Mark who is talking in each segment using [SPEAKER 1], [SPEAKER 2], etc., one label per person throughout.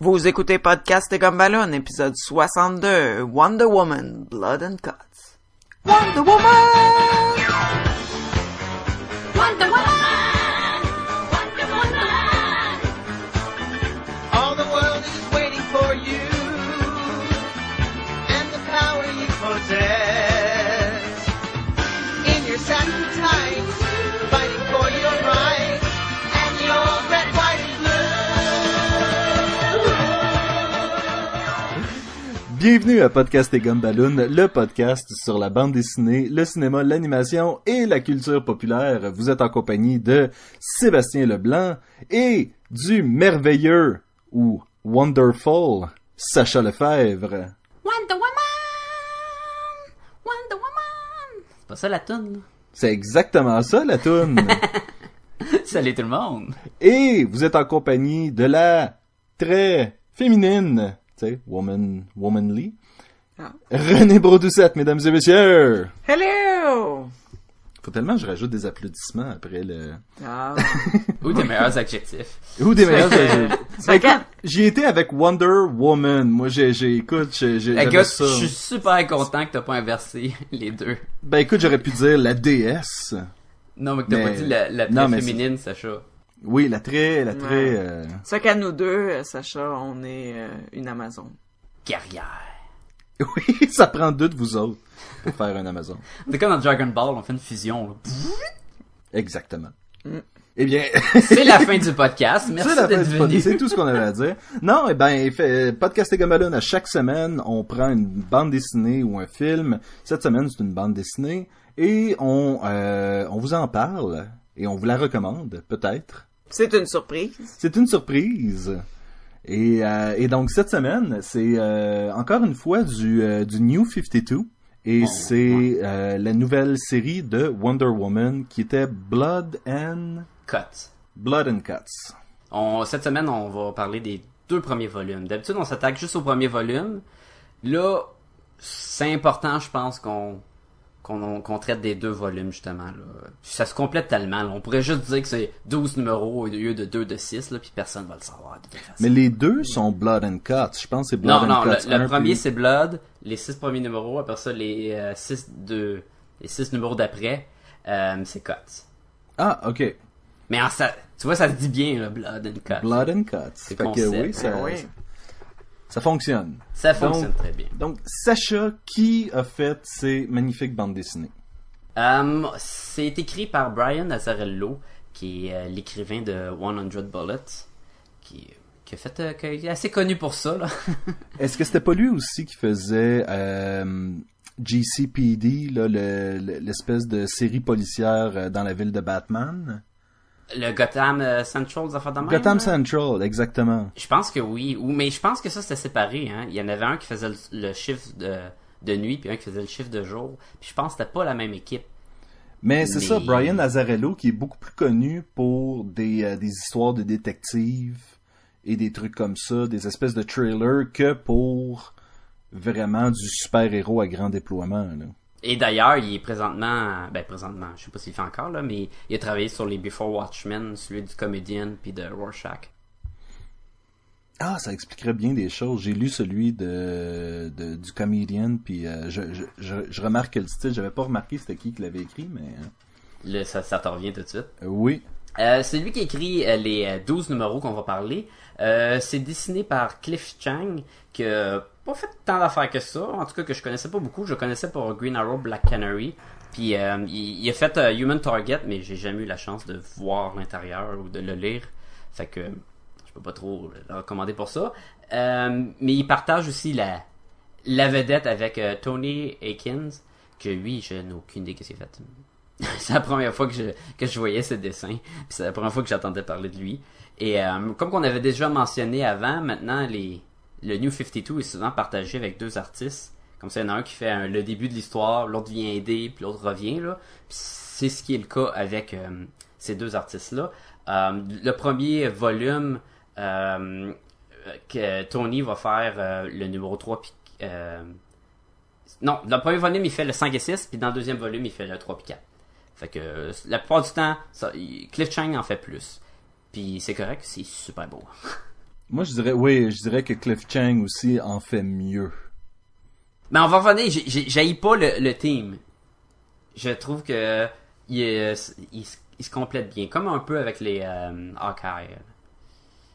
[SPEAKER 1] Vous écoutez Podcast et Gumballoon, épisode 62, Wonder Woman, Blood and Cuts. Wonder Woman!
[SPEAKER 2] Bienvenue à Podcast et Gumballoon, le podcast sur la bande dessinée, le cinéma, l'animation et la culture populaire. Vous êtes en compagnie de Sébastien Leblanc et du merveilleux ou wonderful Sacha Lefebvre.
[SPEAKER 3] Wonder Woman! Wonder Woman!
[SPEAKER 4] C'est pas ça la toune?
[SPEAKER 2] C'est exactement ça la toune.
[SPEAKER 4] Salut tout le monde.
[SPEAKER 2] et vous êtes en compagnie de la très féminine, tu sais, woman, womanly.
[SPEAKER 1] Ah.
[SPEAKER 2] René Brodoucette, mesdames et messieurs.
[SPEAKER 1] Hello!
[SPEAKER 2] Faut tellement que je rajoute des applaudissements après le...
[SPEAKER 1] Ah,
[SPEAKER 4] Ou tes meilleurs adjectifs.
[SPEAKER 2] Ou des meilleurs
[SPEAKER 1] calme.
[SPEAKER 2] J'y étais avec Wonder Woman. Moi, j'ai, j'ai, écoute, j'ai, j'ai, j'avais
[SPEAKER 4] Écoute,
[SPEAKER 2] ça.
[SPEAKER 4] je suis super content que t'as pas inversé les deux.
[SPEAKER 2] Ben, écoute, j'aurais pu dire la déesse.
[SPEAKER 4] Non, mais que t'as
[SPEAKER 2] Mais-
[SPEAKER 4] pas dit la, la
[SPEAKER 2] Non,
[SPEAKER 4] très
[SPEAKER 2] mais
[SPEAKER 4] féminine, Sacha.
[SPEAKER 2] Oui, la très, la très,
[SPEAKER 1] Ouais.
[SPEAKER 2] euh,
[SPEAKER 1] ça qu'à nous deux, euh, Sacha, on est euh, une Amazon.
[SPEAKER 4] Guerrière.
[SPEAKER 2] oui, ça prend deux de vous autres pour faire un Amazon.
[SPEAKER 4] C'est comme dans Dragon Ball, on fait une fusion. là.
[SPEAKER 2] Exactement.
[SPEAKER 1] Mm.
[SPEAKER 2] Eh bien,
[SPEAKER 4] C'est la fin du podcast. Merci
[SPEAKER 2] c'est la fin
[SPEAKER 4] d'être
[SPEAKER 2] du
[SPEAKER 4] venu.
[SPEAKER 2] podcast. C'est tout ce qu'on avait à dire. Non, eh ben, fait, podcast et Gumballoon, à chaque semaine, on prend une bande dessinée ou un film. Cette semaine, c'est une bande dessinée. Et on, euh, on vous en parle. Et on vous la recommande, peut-être.
[SPEAKER 1] C'est une surprise.
[SPEAKER 2] C'est une surprise. Et, euh, et donc cette semaine, c'est euh, encore une fois du, euh, du New 52. Et
[SPEAKER 4] Oh,
[SPEAKER 2] c'est euh, la nouvelle série de Wonder Woman qui était Blood and
[SPEAKER 4] Cut.
[SPEAKER 2] Blood and Cuts.
[SPEAKER 4] On, cette semaine, on va parler des deux premiers volumes. D'habitude, on s'attaque juste au premier volume. Là, c'est important, je pense, qu'on qu'on qu'on traite des deux volumes, justement. Là. Ça se complète tellement. là. On pourrait juste dire que c'est 12 numéros au lieu de 2 de 6, là, puis personne va le savoir de toute façon.
[SPEAKER 2] Mais les deux sont Blood and Cuts. Je pense que c'est Blood
[SPEAKER 4] non,
[SPEAKER 2] and
[SPEAKER 4] non, le,
[SPEAKER 2] Cuts
[SPEAKER 4] le
[SPEAKER 2] 1,
[SPEAKER 4] premier
[SPEAKER 2] puis-
[SPEAKER 4] c'est Blood, les 6 premiers numéros, après ça, les 6 de les six numéros d'après, euh, c'est Cut.
[SPEAKER 2] Ah, ok.
[SPEAKER 4] Mais en, ça, tu vois, ça se dit bien, là, Blood and Cut.
[SPEAKER 2] Blood and Cuts. Fait que
[SPEAKER 4] concept.
[SPEAKER 2] oui, ça,
[SPEAKER 1] Ben oui.
[SPEAKER 2] Ça fonctionne.
[SPEAKER 4] Ça fonctionne
[SPEAKER 2] Donc-
[SPEAKER 4] très bien.
[SPEAKER 2] Donc, Sacha, qui a fait ces magnifiques bandes dessinées?
[SPEAKER 4] Euh, c'est écrit par Brian Azzarello, qui est euh, l'écrivain de 100 Bullets, qui, qui a fait, euh, qui est assez connu pour ça.
[SPEAKER 2] Est-ce que c'était pas lui aussi qui faisait euh, GCPD, le- l'espèce de série policière euh, dans la ville de Batman?
[SPEAKER 4] Le Gotham euh, Central, des affaires de même,
[SPEAKER 2] Gotham
[SPEAKER 4] là?
[SPEAKER 2] Central, exactement.
[SPEAKER 4] Je pense que oui, ou mais je pense que ça c'était séparé. Hein. Il y en avait un qui faisait le, le chiffre de, de nuit, puis un qui faisait le chiffre de jour. Puis je pense que c'était pas la même équipe.
[SPEAKER 2] Mais c'est ça, Brian Azzarello, qui est beaucoup plus connu pour des, euh, des histoires de détectives et des trucs comme ça, des espèces de trailers, que pour vraiment du super-héros à grand déploiement. Là.
[SPEAKER 4] Et d'ailleurs, il est présentement, ben présentement, je sais pas s'il fait encore là, mais il a travaillé sur les Before Watchmen, celui du comédien puis de Rorschach.
[SPEAKER 2] Ah, ça expliquerait bien des choses. J'ai lu celui de, de- du comédien, puis euh, je, je, je, je remarque le style. J'avais pas remarqué c'était qui qui l'avait écrit, mais euh,
[SPEAKER 4] ça, ça te revient tout de suite?
[SPEAKER 2] oui.
[SPEAKER 4] Euh, c'est lui qui écrit euh, les euh, 12 numéros qu'on va parler. Euh, c'est dessiné par Cliff Chang, qui a pas fait tant d'affaires que ça. En tout cas, que je connaissais pas beaucoup. Je connaissais pour Green Arrow, Black Canary. Puis euh, il, a fait euh, Human Target, mais j'ai jamais eu la chance de voir l'intérieur ou de le lire. Fait que je peux pas trop le recommander pour ça. Euh, mais il partage aussi la, la vedette avec Tony Akins, que lui, je n'ai aucune idée de ce qu'il a fait. c'est la première fois que je, que je voyais ce dessin. C'est la première fois que j'entendais parler de lui. Et comme qu'on avait déjà mentionné avant, maintenant les, le New 52 est souvent partagé avec deux artistes. Comme ça, il y en a un qui fait le début de l'histoire, l'autre vient aider, puis l'autre revient. C'est ce qui est le cas avec euh, ces deux artistes-là. Euh, le premier volume euh, que Tony va faire le numéro 3 puis non, dans le premier volume, il fait le 5 et 6, puis dans le deuxième volume, il fait le 3 puis 4. Fait que la plupart du temps, Cliff Chang en fait plus. Puis c'est correct, c'est super beau.
[SPEAKER 2] Moi, je dirais, oui, je dirais que Cliff Chang aussi en fait mieux.
[SPEAKER 4] Mais on va revenir, j'haïs pas le, le team. Je trouve que il, est- il, se- il se complète bien, comme un peu avec les euh, Hawkeye euh,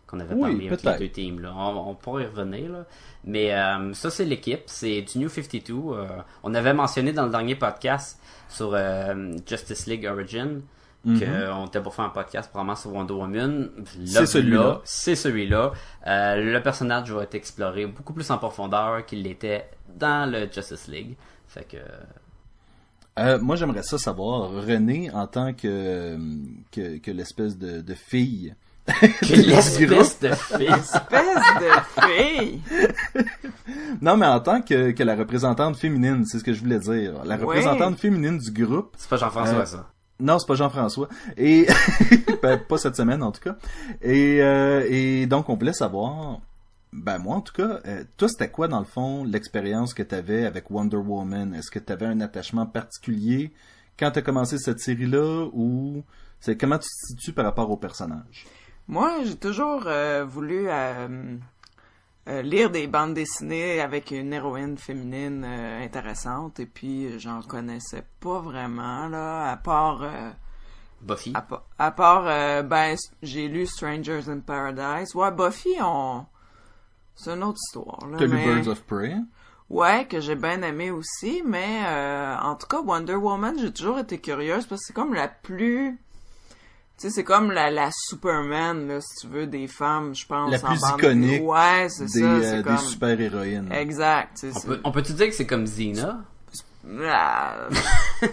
[SPEAKER 4] qu'on avait
[SPEAKER 2] Oui,
[SPEAKER 4] parlé avec les deux teams. Là. On, on pourrait y revenir. Là. Mais euh, ça, c'est l'équipe, c'est du New 52. euh, on avait mentionné dans le dernier podcast sur euh, Justice League Origin qu'on était pour faire un podcast probablement sur Wonder Woman.
[SPEAKER 2] C'est celui-là.
[SPEAKER 4] C'est celui-là. Euh, le personnage va être exploré beaucoup plus en profondeur qu'il l'était dans le Justice League. Fait que
[SPEAKER 2] Euh, moi, j'aimerais ça savoir, René, en tant que, que, que l'espèce de, de fille.
[SPEAKER 4] que l'espèce de fils.
[SPEAKER 1] Espèce de fille!
[SPEAKER 2] Non, mais en tant que, que la représentante féminine, c'est ce que je voulais dire. La représentante féminine du groupe.
[SPEAKER 4] C'est pas Jean-François,
[SPEAKER 2] Euh,
[SPEAKER 4] ça.
[SPEAKER 2] Non, c'est pas Jean-François. Et ben, pas cette semaine en tout cas. Et, euh, et donc on voulait savoir. Ben moi en tout cas, euh, toi c'était quoi dans le fond l'expérience que t'avais avec Wonder Woman? Est-ce que t'avais un attachement particulier quand t'as commencé cette série-là ou c'est comment tu te situes par rapport au personnage?
[SPEAKER 1] Moi, j'ai toujours euh, voulu euh, lire des bandes dessinées avec une héroïne féminine euh, intéressante et puis euh, j'en connaissais pas vraiment là, à part euh,
[SPEAKER 4] Buffy.
[SPEAKER 1] à, pa- à part euh, ben j'ai lu Strangers in Paradise. Ouais, Buffy on c'est une autre histoire là.
[SPEAKER 2] T'as lu
[SPEAKER 1] mais-
[SPEAKER 2] Birds of Prey
[SPEAKER 1] Ouais, que j'ai bien aimé aussi, mais euh, en tout cas, Wonder Woman, j'ai toujours été curieuse parce que c'est comme la plus... Tu sais, c'est comme la, la Superman, là, si tu veux, des femmes, je pense.
[SPEAKER 2] La
[SPEAKER 1] en
[SPEAKER 2] plus
[SPEAKER 1] bande-
[SPEAKER 2] iconique
[SPEAKER 1] Ouais, c'est
[SPEAKER 2] des,
[SPEAKER 1] ça,
[SPEAKER 2] euh,
[SPEAKER 1] c'est
[SPEAKER 2] des
[SPEAKER 1] comme...
[SPEAKER 2] super-héroïnes.
[SPEAKER 1] Exact,
[SPEAKER 4] On peut, on peut-tu dire que c'est comme Xena?
[SPEAKER 1] Ah.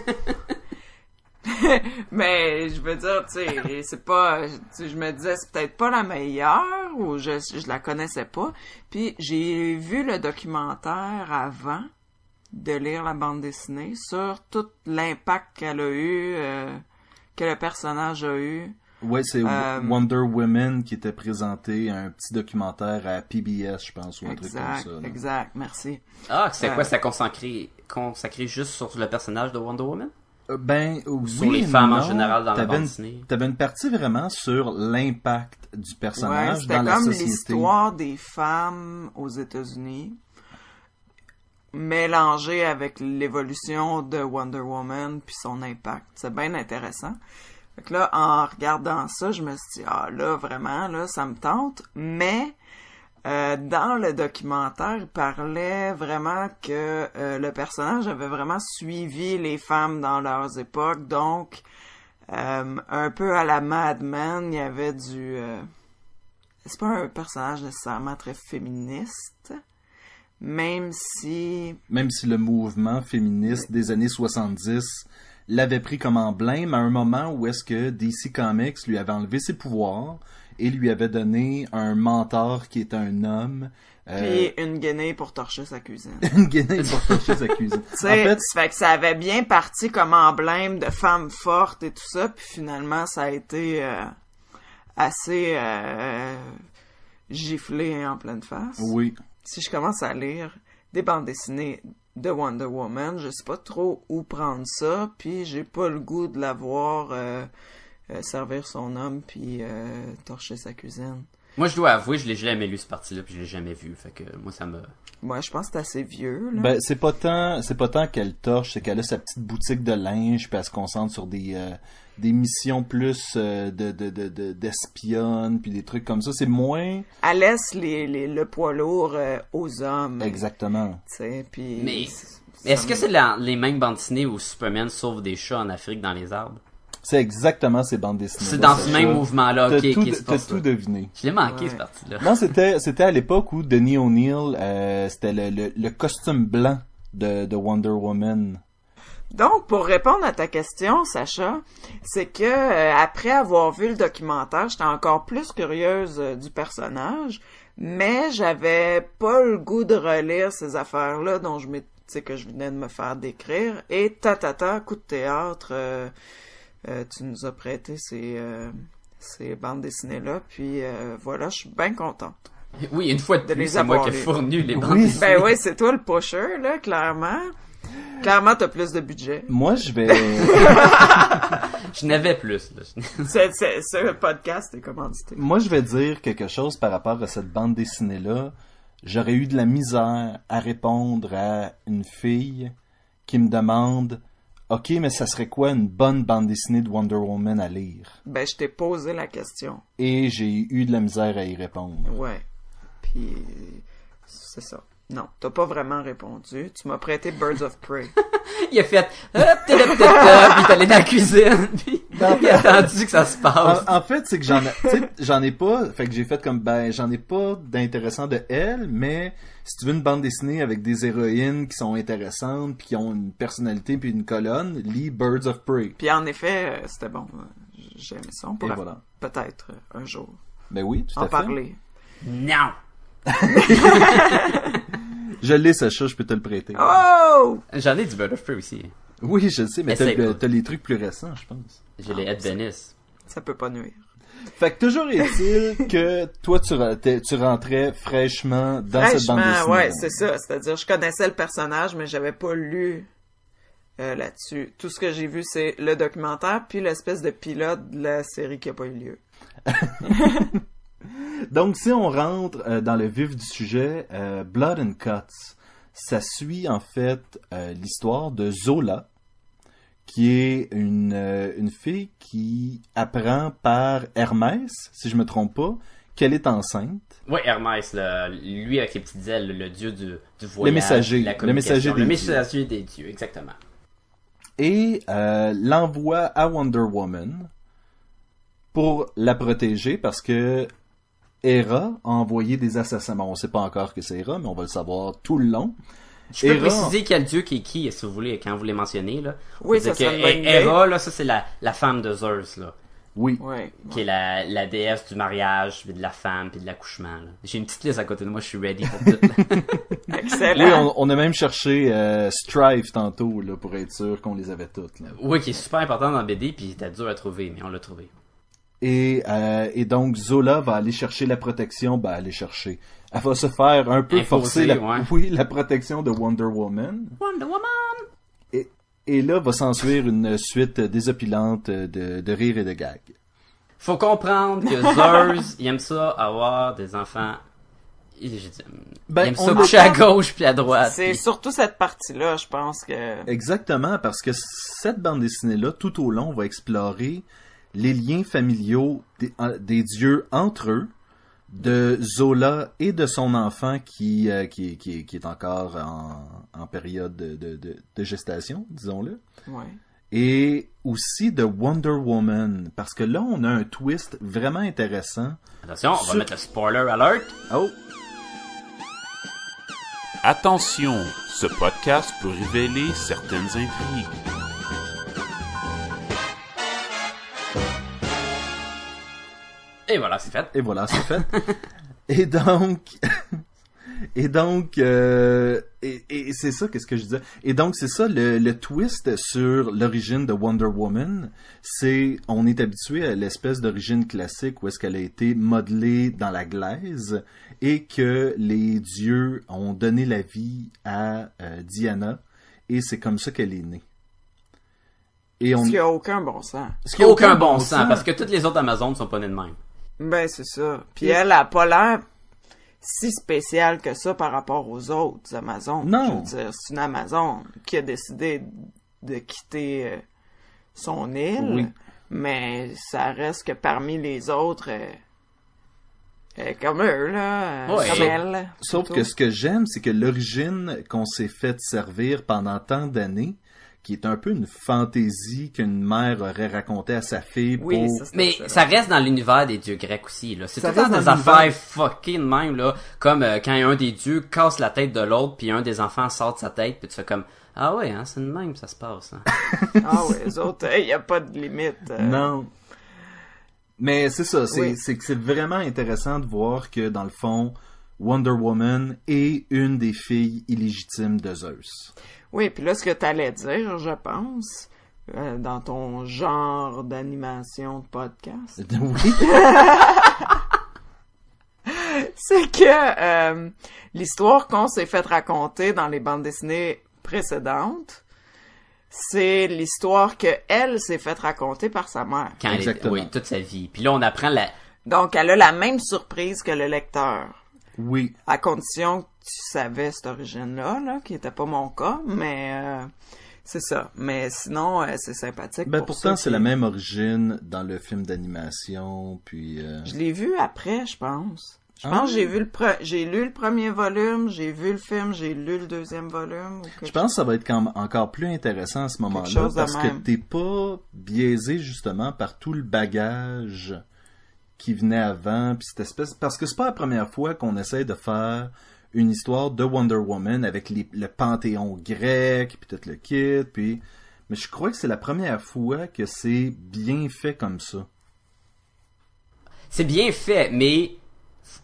[SPEAKER 1] mais je veux dire, tu sais, c'est pas, tu je me disais c'est peut-être pas la meilleure ou je je la connaissais pas. Puis j'ai vu le documentaire avant de lire la bande dessinée sur tout l'impact qu'elle a eu, euh, que le personnage a eu.
[SPEAKER 2] Ouais, c'est
[SPEAKER 1] Euh,
[SPEAKER 2] Wonder Woman qui était présenté un petit documentaire à PBS, je pense, ou un truc
[SPEAKER 1] Exact,
[SPEAKER 2] comme ça. là.
[SPEAKER 1] exact, merci.
[SPEAKER 4] Ah, c'est
[SPEAKER 1] Euh,
[SPEAKER 4] quoi? Ça consacré, consacré juste sur le personnage de Wonder Woman?
[SPEAKER 2] Euh, Ben, oui,
[SPEAKER 4] sur les femmes en général dans la bande dessinée?
[SPEAKER 2] T'avais une partie vraiment sur l'impact du personnage
[SPEAKER 1] c'était
[SPEAKER 2] dans la
[SPEAKER 1] comme
[SPEAKER 2] société.
[SPEAKER 1] l'histoire des femmes aux États-Unis mélangée avec l'évolution de Wonder Woman puis son impact. C'est bien intéressant. Fait que là, en regardant ça, je me suis dit, ah là, vraiment, là, ça me tente. Mais euh, dans le documentaire, il parlait vraiment que euh, le personnage avait vraiment suivi les femmes dans leurs époques. Donc, euh, un peu à la Mad Men, il y avait du... euh, c'est pas un personnage nécessairement très féministe, même si
[SPEAKER 2] Même si le mouvement féministe des années 70 l'avait pris comme emblème à un moment où est-ce que DC Comics lui avait enlevé ses pouvoirs et lui avait donné un mentor qui était un homme. euh,
[SPEAKER 1] puis une guinée pour torcher sa cuisine.
[SPEAKER 2] une guinée pour toucher sa cuisine.
[SPEAKER 1] Tu
[SPEAKER 2] En fait,
[SPEAKER 1] ça fait que ça avait bien parti comme emblème de femme forte et tout ça, puis finalement ça a été euh, assez euh, giflé en pleine face.
[SPEAKER 2] oui.
[SPEAKER 1] Si je commence à lire des bandes dessinées de Wonder Woman, je sais pas trop où prendre ça, puis j'ai pas le goût de la voir euh, euh, servir son homme puis euh, torcher sa cuisine.
[SPEAKER 4] Moi, je dois avouer, je l'ai jamais lu, ce parti-là, puis je l'ai jamais vu. Fait que moi, ça me...
[SPEAKER 1] Moi, je pense que c'est assez vieux, là.
[SPEAKER 2] Ben, c'est pas tant, c'est pas tant qu'elle torche, c'est qu'elle a sa petite boutique de linge, puis elle se concentre sur des, euh, des missions plus euh, de, de, de, de- d'espionne, puis des trucs comme ça. C'est moins
[SPEAKER 1] Elle laisse les, les- le poids lourd euh, aux hommes.
[SPEAKER 2] exactement.
[SPEAKER 1] Tu sais, puis...
[SPEAKER 4] Mais- est-ce que c'est la- les mêmes bandes dessinées où Superman sauve des chats en Afrique dans les arbres?
[SPEAKER 2] C'est exactement ces bandes dessinées.
[SPEAKER 4] C'est dans ce même mouvement-là,
[SPEAKER 2] T'as
[SPEAKER 4] ok,
[SPEAKER 2] tout, t'as tout deviné.
[SPEAKER 4] Je l'ai manqué,
[SPEAKER 1] Ouais.
[SPEAKER 4] ce parti-là.
[SPEAKER 2] Non, c'était, c'était à l'époque où Denis O'Neill, euh, c'était le, le, le costume blanc de, de Wonder Woman.
[SPEAKER 1] Donc, pour répondre à ta question, Sacha, c'est que euh, après avoir vu le documentaire, j'étais encore plus curieuse euh, du personnage, mais j'avais pas le goût de relire ces affaires-là dont je que je venais de me faire décrire. Et ta ta ta, coup de théâtre, euh, euh, tu nous as prêté ces, euh, ces bandes dessinées-là, puis euh, voilà, je suis bien contente.
[SPEAKER 4] Oui, une fois de
[SPEAKER 1] De
[SPEAKER 4] plus, c'est moi qui ai fourni les bandes
[SPEAKER 2] Oui.
[SPEAKER 4] dessinées.
[SPEAKER 1] Ben oui, c'est toi le pusher, là, clairement. Clairement, t'as plus de budget.
[SPEAKER 2] Moi, je vais...
[SPEAKER 4] Je n'avais plus. Là.
[SPEAKER 1] C'est, c'est, ce podcast est commandité.
[SPEAKER 2] Moi, je vais dire quelque chose par rapport à cette bande dessinée-là. J'aurais eu de la misère à répondre à une fille qui me demande OK, mais ça serait quoi une bonne bande dessinée de Wonder Woman à lire?
[SPEAKER 1] Ben, je t'ai posé la question.
[SPEAKER 2] Et j'ai eu de la misère à y répondre.
[SPEAKER 1] Ouais. Puis, c'est ça. Non, t'as pas vraiment répondu. Tu m'as prêté Birds of Prey.
[SPEAKER 4] Il a fait hop, puis il est allé dans la cuisine, puis il a attendu que ça se passe.
[SPEAKER 2] En, en fait, c'est que j'en ai, tu sais, j'en ai pas, fait que j'ai fait comme, ben, j'en ai pas d'intéressant de elle, mais si tu veux une bande dessinée avec des héroïnes qui sont intéressantes, puis qui ont une personnalité puis une colonne, lis Birds of Prey.
[SPEAKER 1] Puis en effet, euh, c'était bon. J'ai aimé ça. On pourrait
[SPEAKER 2] voilà.
[SPEAKER 1] peut-être euh, un jour
[SPEAKER 2] Ben oui, tout
[SPEAKER 1] en
[SPEAKER 2] à fait.
[SPEAKER 1] parler.
[SPEAKER 4] Non.
[SPEAKER 2] Je l'ai, Sacha, je peux te le prêter.
[SPEAKER 1] Oh!
[SPEAKER 4] J'en ai du Bird of Prey aussi.
[SPEAKER 2] Oui, je le sais, mais t'as, les trucs plus récents, je pense.
[SPEAKER 4] J'ai les Ed Venice.
[SPEAKER 1] Ça peut pas nuire.
[SPEAKER 2] Fait que toujours est-il que toi, tu, re- t'es- tu rentrais fraîchement dans cette bande dessinée.
[SPEAKER 1] ouais, c'est ça. C'est-à-dire, je connaissais le personnage, mais j'avais pas lu euh, là-dessus. Tout ce que j'ai vu, c'est le documentaire, puis l'espèce de pilote de la série qui a pas eu lieu.
[SPEAKER 2] Donc, si on rentre euh, dans le vif du sujet, euh, Blood and Cuts, ça suit en fait euh, l'histoire de Zola, qui est une, une fille qui apprend par Hermès, si je me trompe pas, qu'elle est enceinte.
[SPEAKER 4] Oui, Hermès, lui avec les petites ailes, le, le dieu du, du voyage,
[SPEAKER 2] messager,
[SPEAKER 4] de la
[SPEAKER 2] le messager des
[SPEAKER 4] le
[SPEAKER 2] dieux.
[SPEAKER 4] messager des dieux, exactement.
[SPEAKER 2] et l'envoie à Wonder Woman pour la protéger parce que Hera a envoyé des assassins. Bon, on sait pas encore que c'est Hera, mais on va le savoir tout le long.
[SPEAKER 4] Je peux
[SPEAKER 2] Hera-
[SPEAKER 4] préciser quel dieu qui est qui, si vous voulez, quand vous les mentionnez, là.
[SPEAKER 1] Oui, ça
[SPEAKER 4] que
[SPEAKER 1] bonne
[SPEAKER 4] Hera, là, ça c'est la, la femme de Zeus, là.
[SPEAKER 2] Oui.
[SPEAKER 1] Ouais.
[SPEAKER 4] Qui est la, la déesse du mariage, puis de la femme, puis de l'accouchement. J'ai une petite liste à côté de moi, je suis ready pour tout. là.
[SPEAKER 1] Excellent.
[SPEAKER 2] Oui, on, on a même cherché euh, Strife tantôt là, pour être sûr qu'on les avait toutes. là.
[SPEAKER 4] oui, qui est super important dans BD, puis c'était dur à trouver, mais on l'a trouvé.
[SPEAKER 2] Et, euh, et donc Zola va aller chercher la protection, ben aller chercher. Elle va se faire un peu forcer la,
[SPEAKER 4] ouais.
[SPEAKER 2] oui, la protection de Wonder Woman.
[SPEAKER 4] Wonder Woman!
[SPEAKER 2] Et, et là va s'ensuivre une suite désopilante de, de rire et de gags.
[SPEAKER 4] Faut comprendre que Zeus, il aime ça avoir des enfants illégitimes.
[SPEAKER 2] Ben,
[SPEAKER 4] il aime
[SPEAKER 2] on
[SPEAKER 4] ça coucher à gauche puis à droite.
[SPEAKER 1] C'est
[SPEAKER 4] puis-
[SPEAKER 1] surtout cette partie-là, je pense que...
[SPEAKER 2] Exactement, parce que cette bande dessinée-là, tout au long, va explorer les liens familiaux des, dieux entre eux, de Zola et de son enfant qui, euh, qui, qui, qui est encore en, en période de, de, gestation, disons-le.
[SPEAKER 1] Ouais.
[SPEAKER 2] Et aussi de Wonder Woman, parce que là, on a un twist vraiment intéressant.
[SPEAKER 4] Attention, on va mettre le spoiler alert.
[SPEAKER 2] Oh,
[SPEAKER 5] Attention, ce podcast peut révéler certaines intrigues.
[SPEAKER 4] Et voilà, c'est fait.
[SPEAKER 2] Et voilà, c'est fait. et donc, et donc, euh, et, et c'est ça, qu'est-ce que je disais? Et donc, c'est ça, le, le twist sur l'origine de Wonder Woman, c'est, on est habitué à l'espèce d'origine classique où est-ce qu'elle a été modelée dans la glaise et que les dieux ont donné la vie à euh, Diana et c'est comme ça qu'elle est née. Et on,
[SPEAKER 1] Ce qui a aucun bon sens.
[SPEAKER 2] ce qui a
[SPEAKER 4] Aucun bon sens, parce que toutes les autres Amazones sont pas nées de même.
[SPEAKER 1] Ben, c'est ça. Puis elle a pas l'air si spéciale que ça par rapport aux autres Amazones.
[SPEAKER 2] Non.
[SPEAKER 1] Je veux dire, c'est une Amazone qui a décidé de quitter euh, son île.
[SPEAKER 2] Oui.
[SPEAKER 1] Mais ça reste que parmi les autres, euh, elle est comme eux, là. euh,
[SPEAKER 4] Ouais.
[SPEAKER 1] Comme
[SPEAKER 4] Sauf-
[SPEAKER 1] elle.
[SPEAKER 2] Sauf que ce que j'aime, c'est que l'origine qu'on s'est fait servir pendant tant d'années, qui est un peu une fantaisie qu'une mère aurait racontée à sa fille pour...
[SPEAKER 1] Oui, ça,
[SPEAKER 4] Mais ça reste dans l'univers des dieux grecs aussi, là. C'est tout des affaires de même, là. Comme euh, quand un des dieux casse la tête de l'autre, puis un des enfants sort de sa tête, puis tu fais comme Ah ouais, hein, c'est de même, ça se passe. Hein.
[SPEAKER 1] Ah ouais, les autres, il n'y a pas de limite. euh.
[SPEAKER 2] Non. Mais c'est ça, c'est
[SPEAKER 1] Oui.
[SPEAKER 2] c'est que c'est vraiment intéressant de voir que, dans le fond, Wonder Woman est une des filles illégitimes de Zeus.
[SPEAKER 1] Oui, puis là, ce que tu allais dire, je pense, euh, dans ton genre d'animation de podcast,
[SPEAKER 2] Oui.
[SPEAKER 1] c'est que euh, l'histoire qu'on s'est fait raconter dans les bandes dessinées précédentes, c'est l'histoire que elle s'est faite raconter par sa mère.
[SPEAKER 4] Quand elle était-
[SPEAKER 2] Exactement.
[SPEAKER 4] oui, toute sa vie. Puis là, on apprend la...
[SPEAKER 1] Donc, elle a la même surprise que le lecteur.
[SPEAKER 2] Oui.
[SPEAKER 1] À condition savais cette origine-là, là, qui était pas mon cas, mais euh, c'est ça. Mais sinon, euh, c'est sympathique.
[SPEAKER 2] Ben
[SPEAKER 1] pour
[SPEAKER 2] pourtant, c'est la même origine dans le film d'animation, puis... euh,
[SPEAKER 1] Je l'ai vu après, je pense. Je
[SPEAKER 2] Ah.
[SPEAKER 1] pense que j'ai vu le pre- j'ai lu le premier volume, j'ai vu le film, j'ai lu le deuxième volume. ou
[SPEAKER 2] Je pense que ça va être quand- encore plus intéressant à ce moment-là parce que
[SPEAKER 1] même.
[SPEAKER 2] t'es pas biaisé justement par tout le bagage qui venait avant puis cette espèce parce que c'est pas la première fois qu'on essaie de faire une histoire de Wonder Woman avec le panthéon grec puis tout le kit puis mais je crois que c'est la première fois que c'est bien fait comme ça.
[SPEAKER 4] C'est bien fait, mais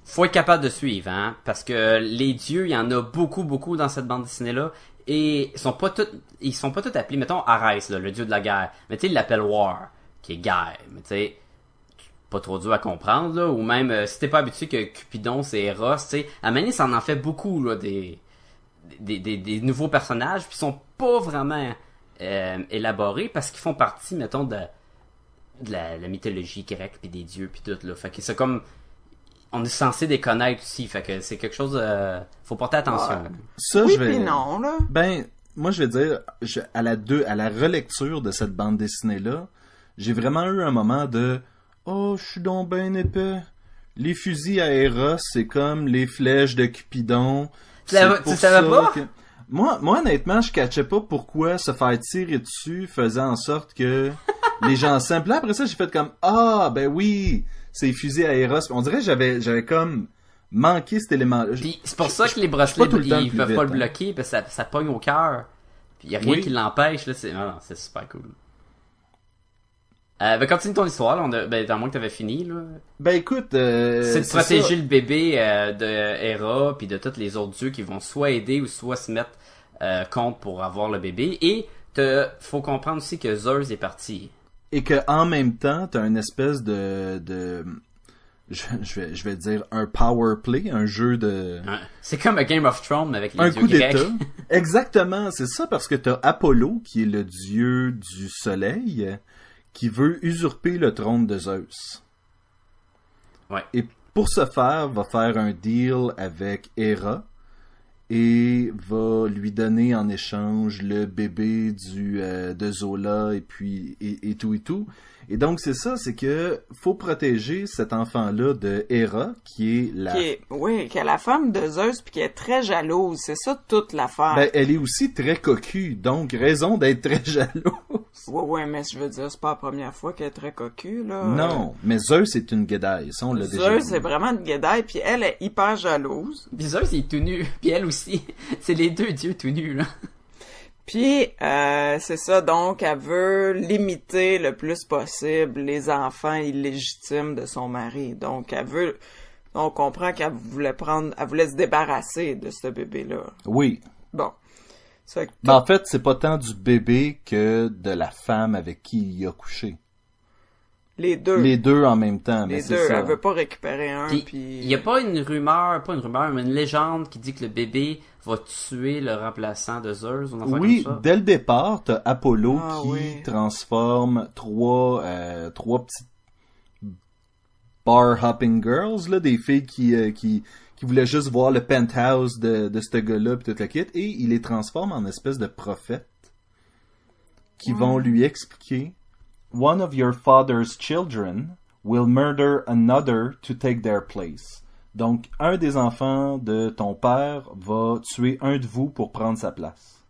[SPEAKER 4] faut être capable de suivre, hein, parce que les dieux, il y en a beaucoup, beaucoup dans cette bande dessinée-là, et ils sont pas tous, ils sont pas tous appelés, mettons Arès, là, le dieu de la guerre, mais tu sais, il l'appelle War, qui est guerre, mais tu sais, pas trop dur à comprendre, là, ou même, euh, si t'es pas habitué que Cupidon, c'est Eros, tu sais, ça en en fait beaucoup, là, des, des, des, des nouveaux personnages, puis ils sont pas vraiment euh, élaborés, parce qu'ils font partie, mettons, de, de la, la mythologie grecque puis des dieux puis tout là fait que c'est comme on est censé les connaître aussi fait que c'est quelque chose euh, faut porter attention
[SPEAKER 1] Ouais.
[SPEAKER 2] Ça
[SPEAKER 1] Oui
[SPEAKER 2] je vais
[SPEAKER 1] non, là.
[SPEAKER 2] Ben, moi, je vais dire, je- à la deux, à la relecture de cette bande dessinée-là, j'ai vraiment eu un moment de, oh, je suis donc ben épais. Les fusils à Eros, c'est comme les flèches de Cupidon.
[SPEAKER 4] Tu savais- tu pas?
[SPEAKER 2] que- Moi, moi, honnêtement, je catchais pas pourquoi se faire tirer dessus faisait en sorte que les gens simples. Après ça, j'ai fait comme, ah, ben oui, c'est fusils à Eros. On dirait que j'avais, j'avais comme manqué cet élément-là.
[SPEAKER 4] puis c'est pour ça que les bracelets
[SPEAKER 2] tout le temps
[SPEAKER 4] ils
[SPEAKER 2] plus
[SPEAKER 4] peuvent
[SPEAKER 2] vite,
[SPEAKER 4] pas le
[SPEAKER 2] hein.
[SPEAKER 4] bloquer parce que ça, ça pogne au cœur puis y a rien
[SPEAKER 2] Oui.
[SPEAKER 4] qui l'empêche là c'est non, non, c'est super cool euh, ben continue ton histoire là, on a, ben à moins que t'avais fini là
[SPEAKER 2] Ben écoute, euh,
[SPEAKER 4] c'est de
[SPEAKER 2] ça.
[SPEAKER 4] protéger le bébé euh, de Hera puis de tous les autres dieux qui vont soit aider ou soit se mettre euh, contre pour avoir le bébé et te faut comprendre aussi que Zeus est parti
[SPEAKER 2] et que en même temps, t'as une espèce de, de je, je vais, je vais dire un power play, un jeu de?
[SPEAKER 4] C'est comme un Game of Thrones avec les
[SPEAKER 2] un
[SPEAKER 4] dieux
[SPEAKER 2] coup
[SPEAKER 4] grecs.
[SPEAKER 2] d'état. Exactement, c'est ça parce que t'as Apollo qui est le dieu du soleil qui veut usurper le trône de Zeus.
[SPEAKER 4] Ouais.
[SPEAKER 2] Et pour ce faire, va faire un deal avec Hera et va lui donner en échange le bébé du euh, de Zola et puis et, et tout et tout. Et donc c'est ça, c'est que faut protéger cet enfant-là de Hera qui est la
[SPEAKER 1] Qui est, oui, qui est la femme de Zeus puis qui est très jalouse. C'est ça toute l'affaire.
[SPEAKER 2] ben, elle est aussi très cocu, donc raison d'être très jalouse.
[SPEAKER 1] Ouais, ouais, mais je veux dire, c'est pas la première fois qu'elle est très cocu, là.
[SPEAKER 2] Non, mais Zeus est une guédaille, ça on l'a déjà
[SPEAKER 1] Zeus, c'est vraiment une guédaille, puis elle est hyper jalouse.
[SPEAKER 4] Puis Zeus, il est tout nu. Puis elle aussi. C'est les deux dieux tout nus, là.
[SPEAKER 1] Puis, euh, c'est ça, donc, elle veut limiter le plus possible les enfants illégitimes de son mari. Donc, elle veut... On comprend qu'elle voulait prendre... Elle voulait se débarrasser de ce bébé-là.
[SPEAKER 2] Oui.
[SPEAKER 1] Bon.
[SPEAKER 2] Ben, en fait, c'est pas tant du bébé que de la femme avec qui il a couché.
[SPEAKER 1] les deux.
[SPEAKER 2] Les deux en même temps, mais
[SPEAKER 1] les
[SPEAKER 2] c'est
[SPEAKER 1] deux.
[SPEAKER 2] ça.
[SPEAKER 1] Elle veut pas récupérer un,
[SPEAKER 4] Puis,
[SPEAKER 1] puis...
[SPEAKER 4] il y a pas une rumeur, pas une rumeur, mais une légende qui dit que le bébé va tuer le remplaçant de Zeus,
[SPEAKER 2] Oui,
[SPEAKER 4] comme ça?
[SPEAKER 2] dès le départ, t'as Apollo
[SPEAKER 1] Ah,
[SPEAKER 2] qui
[SPEAKER 1] oui.
[SPEAKER 2] transforme trois, euh, trois petites bar hopping girls, là, des filles qui, euh, qui, qui voulaient juste voir le penthouse de, de ce gars-là pis toute la kit, et il les transforme en espèce de prophètes qui vont lui expliquer One of your father's children will murder another to take their place. Donc, un des enfants de ton père va tuer un de vous pour prendre sa place.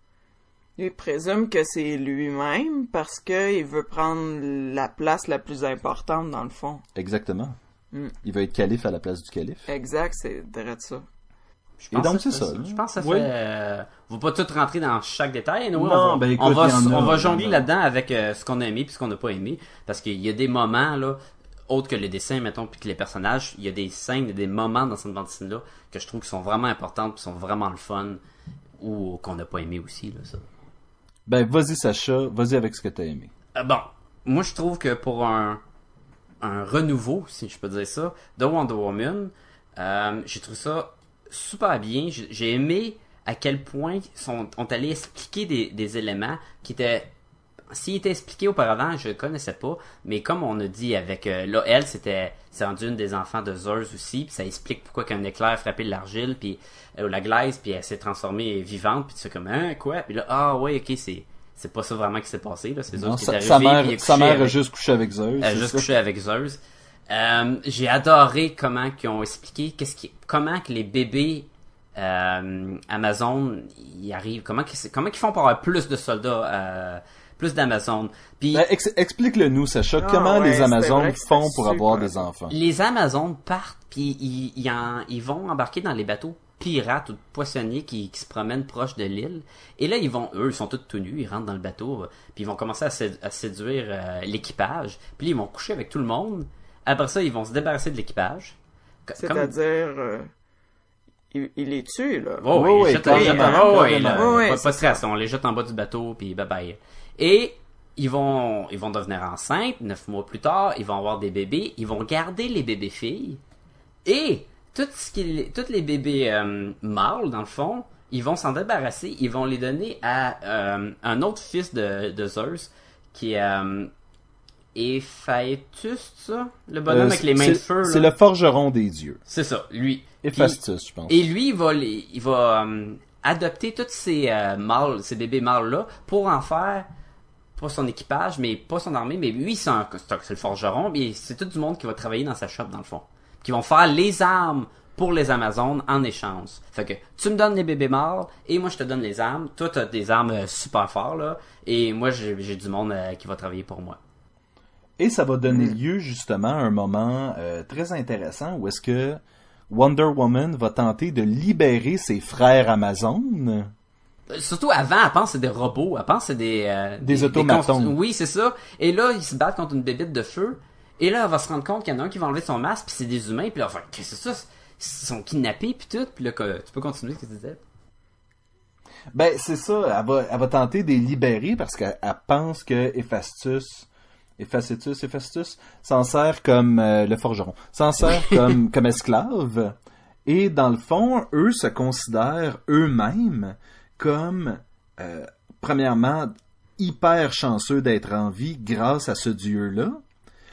[SPEAKER 1] Il présume que c'est lui-même parce qu'il veut prendre la place la plus importante dans le fond.
[SPEAKER 2] Exactement.
[SPEAKER 1] Mm.
[SPEAKER 2] Il va être calife à la place du calife.
[SPEAKER 1] Exact, c'est direct ça.
[SPEAKER 4] Je
[SPEAKER 2] Et
[SPEAKER 4] pense
[SPEAKER 2] donc,
[SPEAKER 4] que
[SPEAKER 2] c'est ça, là.
[SPEAKER 4] Je pense que ça
[SPEAKER 2] Oui.
[SPEAKER 4] fait... euh, on va pas tout rentrer dans chaque détail. nous,
[SPEAKER 2] Non,
[SPEAKER 4] on va,
[SPEAKER 2] ben, écoute,
[SPEAKER 4] on va,
[SPEAKER 2] a,
[SPEAKER 4] jongler là-dedans avec euh, ce qu'on a aimé puis ce qu'on n'a pas aimé. Parce qu'il y a des moments, là, autres que les dessins, mettons, puis que les personnages, il y a des scènes, il y a des moments dans cette bande dessinée-là que je trouve qui sont vraiment importantes puis sont vraiment le fun ou qu'on n'a pas aimé aussi, là, ça.
[SPEAKER 2] Ben, vas-y, Sacha, vas-y avec ce que t'as aimé.
[SPEAKER 4] Euh, bon, moi je trouve que pour un, un renouveau, si je peux dire ça, de Wonder Woman, euh, j'ai trouvé ça super bien. J'ai aimé à quel point sont, ont allé expliquer des, éléments qui étaient s'il était expliqué auparavant, je le connaissais pas, mais comme on a dit avec euh, là, elle c'était c'est rendu une des enfants de Zeus aussi, puis ça explique pourquoi qu'un éclair frappait l'argile puis euh, la glaise, puis elle s'est transformée vivante, puis tu fais comme hein quoi, puis là ah ouais ok c'est c'est pas ça vraiment qui s'est passé là, c'est Zeus
[SPEAKER 2] Non,
[SPEAKER 4] qui est
[SPEAKER 2] sa,
[SPEAKER 4] arrivé,
[SPEAKER 2] sa
[SPEAKER 4] il
[SPEAKER 2] mère, sa mère a juste couché avec Zeus.
[SPEAKER 4] elle a juste
[SPEAKER 2] ça?
[SPEAKER 4] couché avec Zeus. Euh, j'ai adoré comment ils ont expliqué qu'est-ce qui, comment que les bébés euh, Amazon y arrivent, comment qu'ils, comment qu'ils font pour avoir plus de soldats, euh, plus d'Amazon. Puis
[SPEAKER 2] Ben, ex- Explique-le nous, Sacha,
[SPEAKER 1] Ah
[SPEAKER 2] comment
[SPEAKER 1] ouais,
[SPEAKER 2] les Amazones font pour avoir des enfants?
[SPEAKER 4] les Amazones partent puis ils, ils, en- ils vont embarquer dans les bateaux pirates ou poissonniers qui, qui se promènent proche de l'île. Et là, ils vont, eux, ils sont tous tout nus, ils rentrent dans le bateau, euh, puis ils vont commencer à, sé- à séduire euh, l'équipage. Puis là, ils vont coucher avec tout le monde. Après ça, ils vont se débarrasser de l'équipage.
[SPEAKER 1] C'est-à-dire, euh, il, il les tue, là.
[SPEAKER 4] Oh,
[SPEAKER 2] Oui,
[SPEAKER 4] oui,
[SPEAKER 2] oui,
[SPEAKER 4] jette les jette
[SPEAKER 2] carrément,
[SPEAKER 4] en- oh, oui,
[SPEAKER 2] carrément.
[SPEAKER 4] là,
[SPEAKER 1] Oui, oui,
[SPEAKER 4] pas,
[SPEAKER 1] c'est
[SPEAKER 4] pas de stress, on les jette en bas du bateau, puis bye bye. Et ils vont, ils vont devenir enceintes, neuf mois plus tard, ils vont avoir des bébés, ils vont garder les bébés filles, et tout ce qui, tous les bébés euh, mâles, dans le fond, ils vont s'en débarrasser, ils vont les donner à euh, un autre fils de, de Zeus, qui est euh, ça? Le bonhomme
[SPEAKER 2] Euh,
[SPEAKER 4] avec les mains de feu,
[SPEAKER 2] C'est le forgeron des dieux.
[SPEAKER 4] C'est ça, lui.
[SPEAKER 2] Je pense.
[SPEAKER 4] et lui, il va, les- il va adopter tous ces mâles, ces bébés mâles-là, pour en faire, pas son équipage, mais pas son armée, mais lui, c'est le forgeron, mais c'est tout du monde qui va travailler dans sa shop, dans le fond. Qui vont faire les armes pour les Amazones en échange. Fait que, tu me donnes les bébés mâles, et moi, je te donne les armes. Toi, t'as des armes euh, super fortes, là, et moi, j'ai j'ai du monde euh, qui va travailler pour moi.
[SPEAKER 2] Et ça va donner
[SPEAKER 4] Mm.
[SPEAKER 2] lieu justement à un moment euh, très intéressant où est-ce que Wonder Woman va tenter de libérer ses frères Amazones?
[SPEAKER 4] Surtout avant, elle pense que c'est des robots, elle pense que c'est des... euh,
[SPEAKER 2] Des automatons.
[SPEAKER 4] constru- oui, c'est ça. Et là, ils se battent contre une bébite de feu. Et là, elle va se rendre compte qu'il y en a un qui va enlever son masque, puis c'est des humains, puis là, enfin, qu'est-ce que c'est ça? Ils sont kidnappés, puis tout. Puis là, tu peux continuer ce que tu disais.
[SPEAKER 2] Ben, c'est ça, elle va, elle va tenter de les libérer parce qu'elle elle pense que Héphaïstus, Héphaïstus, Héphaïstus, s'en sert comme euh, le forgeron, s'en sert comme, comme esclave. Et dans le fond, eux se considèrent eux-mêmes comme, euh, premièrement, hyper chanceux d'être en vie grâce à ce dieu-là.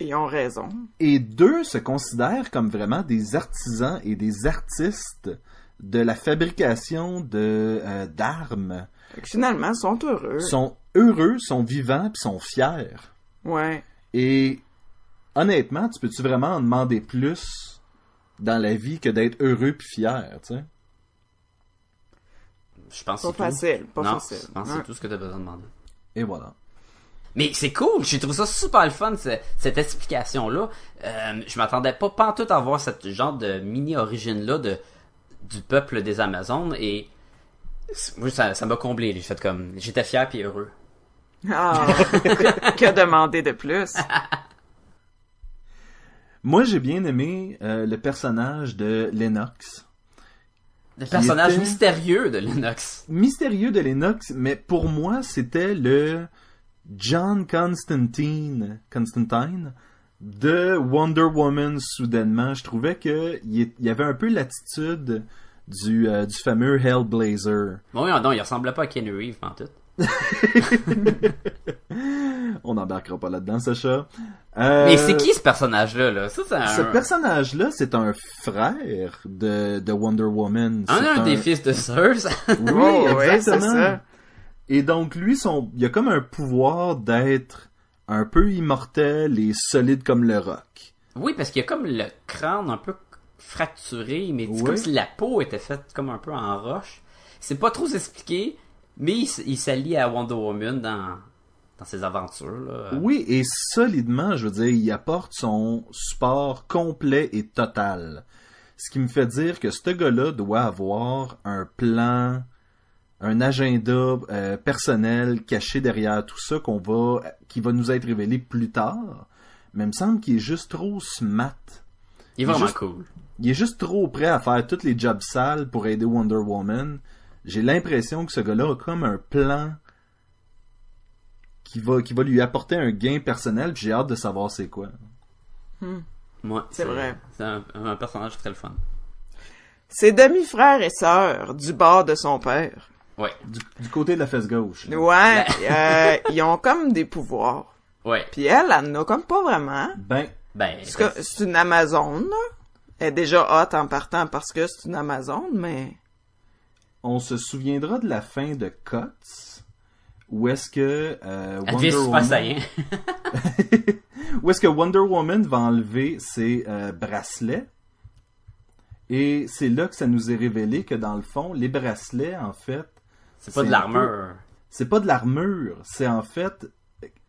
[SPEAKER 1] Ils ont raison.
[SPEAKER 2] Et deux se considèrent comme vraiment des artisans et des artistes de la fabrication de euh, d'armes.
[SPEAKER 1] Fait que finalement, ils sont heureux.
[SPEAKER 2] Sont heureux, sont vivants, puis sont fiers.
[SPEAKER 1] Ouais.
[SPEAKER 2] Et honnêtement, tu peux-tu vraiment en demander plus dans la vie que d'être heureux puis fier, tu sais?
[SPEAKER 4] Je pense que
[SPEAKER 1] Pas
[SPEAKER 4] c'est tout.
[SPEAKER 1] facile, pas
[SPEAKER 4] non,
[SPEAKER 1] facile.
[SPEAKER 4] je pense que c'est tout ce que tu as besoin de demander.
[SPEAKER 2] Et voilà.
[SPEAKER 4] Mais c'est cool, j'ai trouvé ça super le fun, ce- cette explication-là. Euh, je m'attendais pas pantoute à voir cette genre de mini-origine-là de, du peuple des Amazones, et moi, ça ça m'a comblé. J'ai fait comme, j'étais fier puis heureux.
[SPEAKER 1] Ah, que, que demander de plus?
[SPEAKER 2] Moi, j'ai bien aimé euh, le personnage de Lennox.
[SPEAKER 4] Le personnage mystérieux de Lennox.
[SPEAKER 2] Mystérieux de Lennox, mais pour moi, c'était le John Constantine, Constantine de Wonder Woman soudainement. Je trouvais que il est- il y avait un peu l'attitude du, euh, du fameux Hellblazer.
[SPEAKER 4] Bon, oui, non, il ressemblait pas à Ken Reeves, en tout.
[SPEAKER 2] On n'embarquera pas là-dedans, Sacha. Euh,
[SPEAKER 4] Mais c'est qui ce personnage-là, là? Ça, c'est un,
[SPEAKER 2] Ce personnage-là, c'est un frère de, de Wonder Woman.
[SPEAKER 4] un,
[SPEAKER 2] C'est
[SPEAKER 4] un des fils de Zeus.
[SPEAKER 2] Oui,
[SPEAKER 1] Oh, ouais,
[SPEAKER 2] exactement.
[SPEAKER 1] c'est ça.
[SPEAKER 2] Et donc, lui, son... il a comme un pouvoir d'être un peu immortel et solide comme le roc.
[SPEAKER 4] oui, parce qu'il y a comme le crâne un peu fracturé, mais c'est
[SPEAKER 2] Oui.
[SPEAKER 4] comme si la peau était faite comme un peu en roche. C'est pas trop expliqué, mais il, s'allie à Wonder Woman dans, dans ses aventures, là.
[SPEAKER 2] Oui, et solidement, je veux dire, il apporte son support complet et total. Ce qui me fait dire que ce gars-là doit avoir un plan, un agenda euh, personnel caché derrière tout ça qu'on va, qui va nous être révélé plus tard. Mais il me semble qu'il est juste trop smart.
[SPEAKER 4] Il est vraiment
[SPEAKER 2] juste-
[SPEAKER 4] cool.
[SPEAKER 2] Il est juste trop prêt à faire tous les jobs sales pour aider Wonder Woman. J'ai l'impression que ce gars-là a comme un plan qui va, qui va lui apporter un gain personnel, puis j'ai hâte de savoir c'est quoi.
[SPEAKER 4] Moi,
[SPEAKER 1] C'est vrai.
[SPEAKER 4] C'est un, un personnage très le fun.
[SPEAKER 1] C'est demi-frère et sœur du bord de son père.
[SPEAKER 4] Ouais,
[SPEAKER 2] Du, du côté de la fesse gauche. là.
[SPEAKER 1] Ouais, euh, ils ont comme des pouvoirs.
[SPEAKER 4] ouais.
[SPEAKER 1] Puis elle, elle n'en a comme pas vraiment.
[SPEAKER 2] Ben,
[SPEAKER 4] Ben,
[SPEAKER 1] Parce que c'est une Amazone, là. Elle est déjà hot en partant parce que c'est une Amazone, mais...
[SPEAKER 2] on se souviendra de la fin de Cuts, où est-ce que euh, Wonder Woman... où est-ce que Wonder Woman va enlever ses euh, bracelets? Et c'est là que ça nous est révélé que dans le fond, les bracelets, en fait,
[SPEAKER 4] C'est pas de l'armure.
[SPEAKER 2] c'est pas de l'armure, c'est en fait,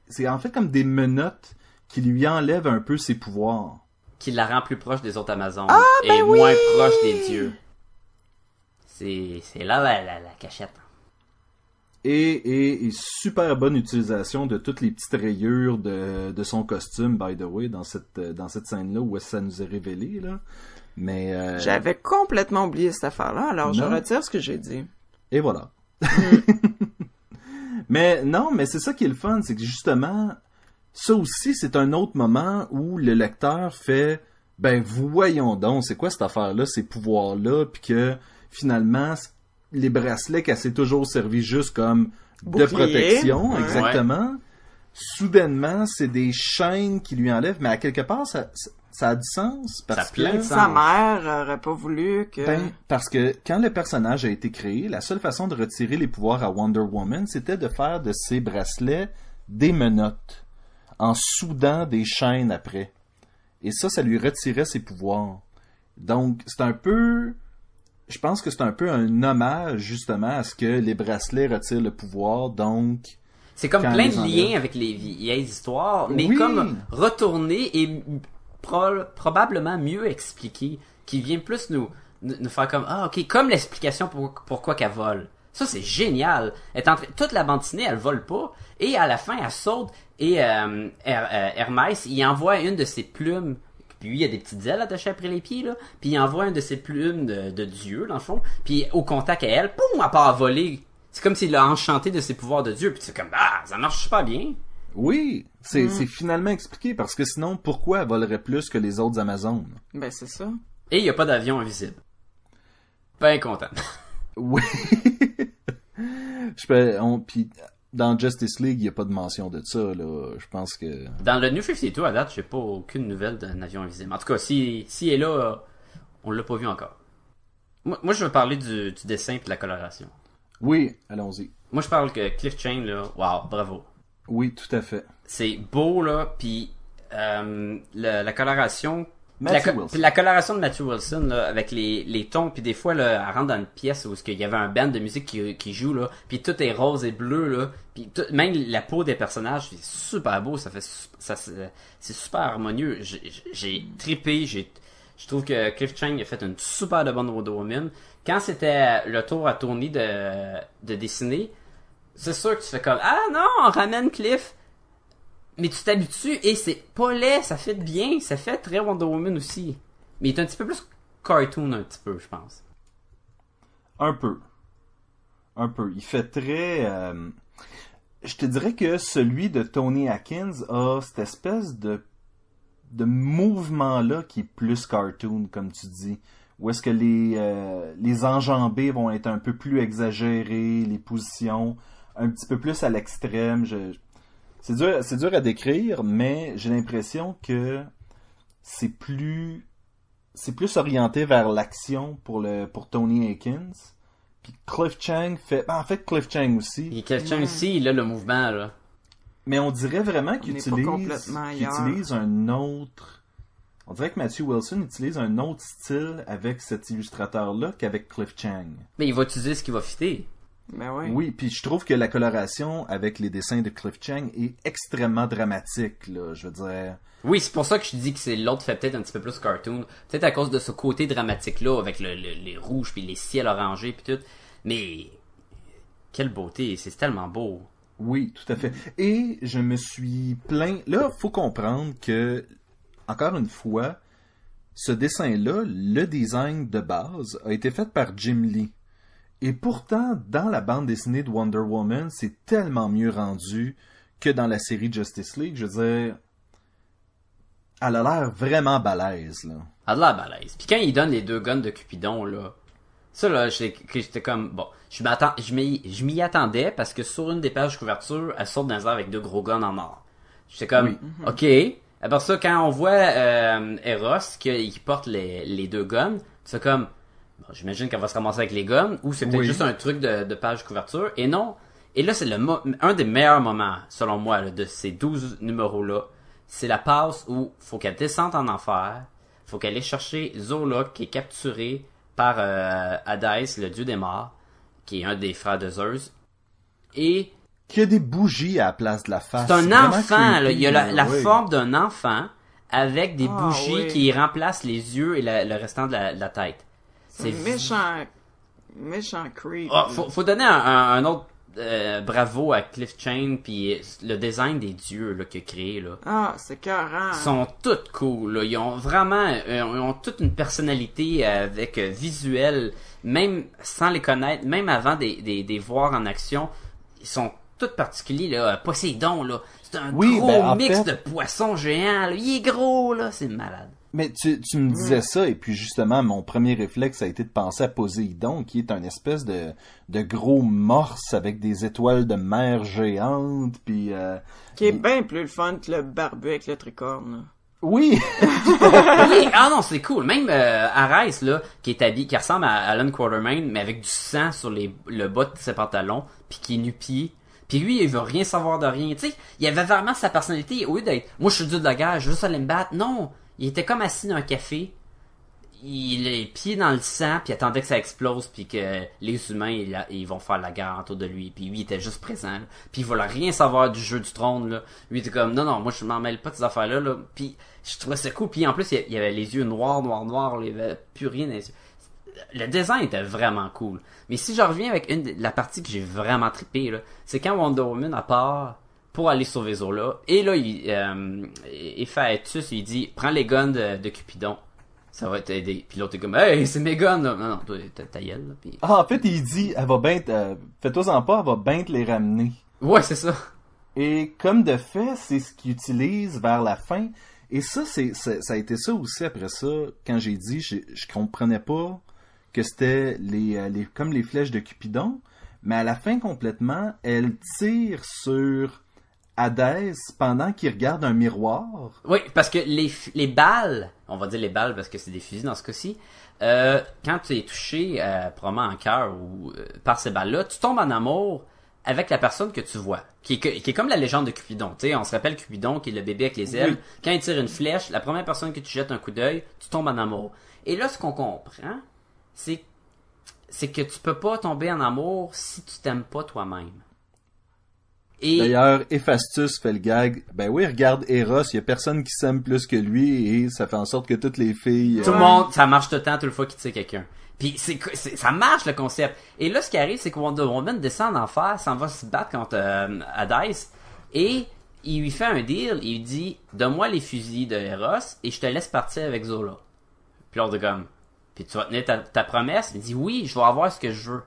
[SPEAKER 2] c'est en fait comme des menottes qui lui enlèvent un peu ses pouvoirs.
[SPEAKER 4] Qui la rend plus proche des autres Amazones.
[SPEAKER 1] Ah,
[SPEAKER 4] et
[SPEAKER 1] ben
[SPEAKER 4] moins
[SPEAKER 1] oui!
[SPEAKER 4] proche des dieux. C'est, c'est là la, la, la cachette.
[SPEAKER 2] Et, et, et super bonne utilisation de toutes les petites rayures de, de son costume, by the way, dans cette, dans cette scène-là où ça nous est révélé, là. Mais, euh,
[SPEAKER 1] J'avais complètement oublié cette affaire-là, alors je retire ce que j'ai dit.
[SPEAKER 2] Et voilà. mais non, mais c'est ça qui est le fun, c'est que justement, ça aussi, c'est un autre moment où le lecteur fait, ben voyons donc, c'est quoi cette affaire-là, ces pouvoirs-là, puis que finalement, les bracelets qu'elle s'est toujours servi juste comme de protection,
[SPEAKER 1] Ouais.
[SPEAKER 2] Soudainement, c'est des chaînes qui lui enlèvent, mais à quelque part, ça, ça, ça a du sens parce
[SPEAKER 4] a plein
[SPEAKER 2] que
[SPEAKER 4] de sens.
[SPEAKER 1] Sa mère aurait pas voulu que...
[SPEAKER 2] ben, parce que quand le personnage a été créé, la seule façon de retirer les pouvoirs à Wonder Woman, c'était de faire de ses bracelets des menottes, en soudant des chaînes après. Et ça, ça lui retirait ses pouvoirs. Donc, c'est un peu... Je pense que c'est un peu un hommage, justement, à ce que les bracelets retirent le pouvoir, donc...
[SPEAKER 4] C'est comme
[SPEAKER 2] Quand
[SPEAKER 4] plein de liens avec les vieilles histoires, mais
[SPEAKER 2] Oui.
[SPEAKER 4] comme retourné et pro- probablement mieux expliqué, qui vient plus nous, nous faire comme ah ok comme l'explication pour, pourquoi qu'elle vole. Ça c'est génial. Elle est en train- toute la bande dessinée elle vole pas et à la fin elle saute et euh, Her- euh, Hermès il envoie une de ses plumes. Puis lui, il y a des petites ailes attachées après les pieds, là. Puis il envoie une de ses plumes de, de dieu, dans le fond. Puis au contact à elle, poum, elle part à voler. C'est comme s'il l'a enchanté de ses pouvoirs de dieu. Puis c'est comme, ah, ça marche super bien.
[SPEAKER 2] Oui, c'est c'est finalement expliqué, parce que sinon, pourquoi elle volerait plus que les autres Amazones?
[SPEAKER 1] Ben, c'est ça.
[SPEAKER 4] Et il n'y a pas d'avion invisible. Ben content.
[SPEAKER 2] Oui. je peux, on, dans Justice League, il n'y a pas de mention de ça, là. Je pense que.
[SPEAKER 4] Dans le New 52, à date, j'ai pas aucune nouvelle d'un avion invisible. En tout cas, si, si elle est là, on l'a pas vu encore. Moi, moi, je veux parler du, du dessin et de la coloration.
[SPEAKER 2] Oui, allons-y.
[SPEAKER 4] Moi, je parle que Cliff Chain, là, wow, bravo.
[SPEAKER 2] Oui, tout à fait.
[SPEAKER 4] C'est beau, là, puis euh, la coloration... La, co- coloration de Matthew Wilson, là, avec les, les tons, puis des fois, là, elle rentre dans une pièce où il y avait un band de musique qui, qui joue, là, puis tout est rose et bleu, là, puis tout- même la peau des personnages, c'est super beau, ça fait... ça C'est super harmonieux. J'ai- trippé, j'ai... Je trouve que Cliff Chang a fait une super de bonne Wonder Woman. Quand c'était le tour à Tony de, de dessiner, c'est sûr que tu fais comme Ah non, on ramène Cliff. Mais tu t'habitues et c'est pas laid, ça fait bien, ça fait très Wonder Woman aussi. Mais il est un petit peu plus cartoon un petit peu, je pense.
[SPEAKER 2] Un peu. Un peu. Il fait très. euh, Je te dirais que celui de Tony Atkins a cette espèce de de mouvement-là qui est plus cartoon, comme tu dis. Où est-ce que les, euh, les enjambées vont être un peu plus exagérées, les positions un petit peu plus à l'extrême. Je... C'est dur, c'est dur à décrire, mais j'ai l'impression que c'est plus c'est plus orienté vers l'action pour le pour Tony Akins. Puis Cliff Chang fait ben, en fait Cliff Chang aussi,
[SPEAKER 4] Et Cliff Chang aussi, il a le mouvement, là.
[SPEAKER 2] mais on dirait vraiment qu'il utilise utilise un autre on dirait que Matthew Wilson utilise un autre style avec cet illustrateur là qu'avec Cliff Chang.
[SPEAKER 4] Mais il va utiliser ce qui va fitter.
[SPEAKER 1] Ben oui.
[SPEAKER 2] Oui, puis je trouve que la coloration avec les dessins de Cliff Chang est extrêmement dramatique là, je veux dire.
[SPEAKER 4] Oui, c'est pour ça que je dis que c'est l'autre fait peut-être un petit peu plus cartoon. Peut-être à cause de ce côté dramatique-là, avec le, le- les rouges, puis les ciels orangés, puis tout. Mais, quelle beauté, c'est tellement beau.
[SPEAKER 2] Oui, tout à fait. Et je me suis plaint. Là, faut comprendre que, encore une fois, ce dessin-là, le design de base, a été fait par Jim Lee. Et pourtant, dans la bande dessinée de Wonder Woman, c'est tellement mieux rendu que dans la série Justice League. Je veux dire, Elle a l'air vraiment balèze, là.
[SPEAKER 4] Elle a de la balèze. Puis quand il donne les deux guns de Cupidon, là, ça, là, j'étais comme, bon, je m'y, attendais parce que sur une des pages de couverture, elle saute dans les airs avec deux gros guns en or. J'étais comme, ok. Après ça, quand on voit euh, Eros qui, qui porte les, les deux guns, c'est comme, bon, j'imagine qu'elle va se ramasser avec les guns, ou c'est peut-être
[SPEAKER 2] Oui.
[SPEAKER 4] juste un truc de, de page couverture. Et non. Et là, c'est le un des meilleurs moments, selon moi, là, de ces 12 numéros-là. C'est la passe où faut qu'elle descende en enfer, faut qu'elle aille chercher Zola, qui est capturé par euh, Hadès, le dieu des morts, qui est un des frères de Zeus. Et
[SPEAKER 2] Qui a des bougies à la place de la face.
[SPEAKER 4] c'est un enfant, là. Il y a la, la
[SPEAKER 2] oui.
[SPEAKER 4] forme d'un enfant avec des
[SPEAKER 1] Ah,
[SPEAKER 4] bougies
[SPEAKER 1] oui.
[SPEAKER 4] qui remplacent les yeux et la- le restant de la, de la tête.
[SPEAKER 1] C'est méchant, méchant creep.
[SPEAKER 4] Ah, faut, faut donner un, un- un autre euh, bravo à Cliff Chain puis le design des dieux là, qu'il a créé là.
[SPEAKER 1] Ah, c'est carré.
[SPEAKER 4] Ils sont toutes cool. Là. Ils ont vraiment, euh, ils ont toute une personnalité euh, avec euh, visuel, même sans les connaître, même avant des, des, des voir en action, ils sont toutes particuliers. Là. Poséidon, là, c'est un
[SPEAKER 2] Oui,
[SPEAKER 4] gros
[SPEAKER 2] ben, en
[SPEAKER 4] mix
[SPEAKER 2] fait-
[SPEAKER 4] de poissons géants. là. Il est gros là, c'est malade.
[SPEAKER 2] Mais tu, tu me disais ça, et puis justement, mon premier réflexe a été de penser à Poséidon, qui est un espèce de, de gros morse avec des étoiles de mer géantes, puis... euh,
[SPEAKER 1] Qui est bien plus le fun que le barbu avec le tricorne. là.
[SPEAKER 2] Oui!
[SPEAKER 4] Oui, ah non, c'est cool. Même euh, Arès, là, qui est habillé, qui ressemble à Alan Quartermain, mais avec du sang sur les, le bas de ses pantalons, puis qui est nu-pied. Puis lui, il veut rien savoir de rien. Tu sais, il avait vraiment sa personnalité. Au lieu d'être, moi, je suis dieu de la guerre, je veux juste aller me battre. Non, il était comme assis dans un café. Il les pieds dans le sang, puis il attendait que ça explose, puis que les humains, ils, vont faire la guerre autour de lui. Puis lui, il était juste présent. là. Puis il voulait rien savoir du jeu du trône. Là. Lui, il était comme, non, non, moi, je m'en mêle pas de ces affaires-là. Là. Puis je trouvais ça cool. Puis en plus, il avait les yeux noirs, noirs, noirs. Il avait plus rien dans les yeux. Le design était vraiment cool. Mais si je reviens avec une la partie que j'ai vraiment trippé, là, c'est quand Wonder Woman à part pour aller sauver Zola. Et là, il, euh, Héphaïstus, il dit, prends les guns de, de Cupidon. Ça va t'aider. Puis l'autre est comme, hey, c'est mes guns, là. Non, non, toi, ta, gueule, là. Puis...
[SPEAKER 2] Ah, en fait, il dit, elle va bien, euh, fais-toi-en pas, elle va bien te les ramener.
[SPEAKER 4] Ouais, c'est ça.
[SPEAKER 2] Et comme de fait, c'est ce qu'il utilise vers la fin. Et ça, c'est, c'est- ça a été ça aussi après ça, quand j'ai dit, je, je comprenais pas que c'était les, euh, les, comme les flèches de Cupidon. Mais à la fin, complètement, elle tire sur Hadès pendant qu'il regarde un miroir.
[SPEAKER 4] Oui, parce que les, balles, on va dire les balles parce que c'est des fusils dans ce cas-ci, euh, quand tu es touché, euh, probablement en cœur ou euh, par ces balles-là, tu tombes en amour avec la personne que tu vois, qui est, que- qui est comme la légende de Cupidon. Sais, on se rappelle Cupidon qui est le bébé avec les ailes. Quand il tire une flèche, la première personne que tu jettes un coup d'œil, tu tombes en amour. Et là, ce qu'on comprend, c'est c'est que tu peux pas tomber en amour si tu t'aimes pas toi-même. Et
[SPEAKER 2] D'ailleurs, Héphaïstus fait le gag. Ben oui, regarde Eros, il y a personne qui s'aime plus que lui et ça fait en sorte que toutes les filles...
[SPEAKER 4] Tout
[SPEAKER 2] euh,
[SPEAKER 4] le monde, ça marche tout le temps, toute le fois qu'il tire quelqu'un. Puis c'est, c'est- ça marche le concept. Et là, ce qui arrive, c'est que Wonder Woman descend en enfer, s'en va se battre contre euh, et il lui fait un deal. Il lui dit, donne-moi les fusils de Eros et je te laisse partir avec Zola. Puis l'autre comme, puis tu vas tenir ta, ta promesse. Il dit, oui, je vais avoir ce que je veux.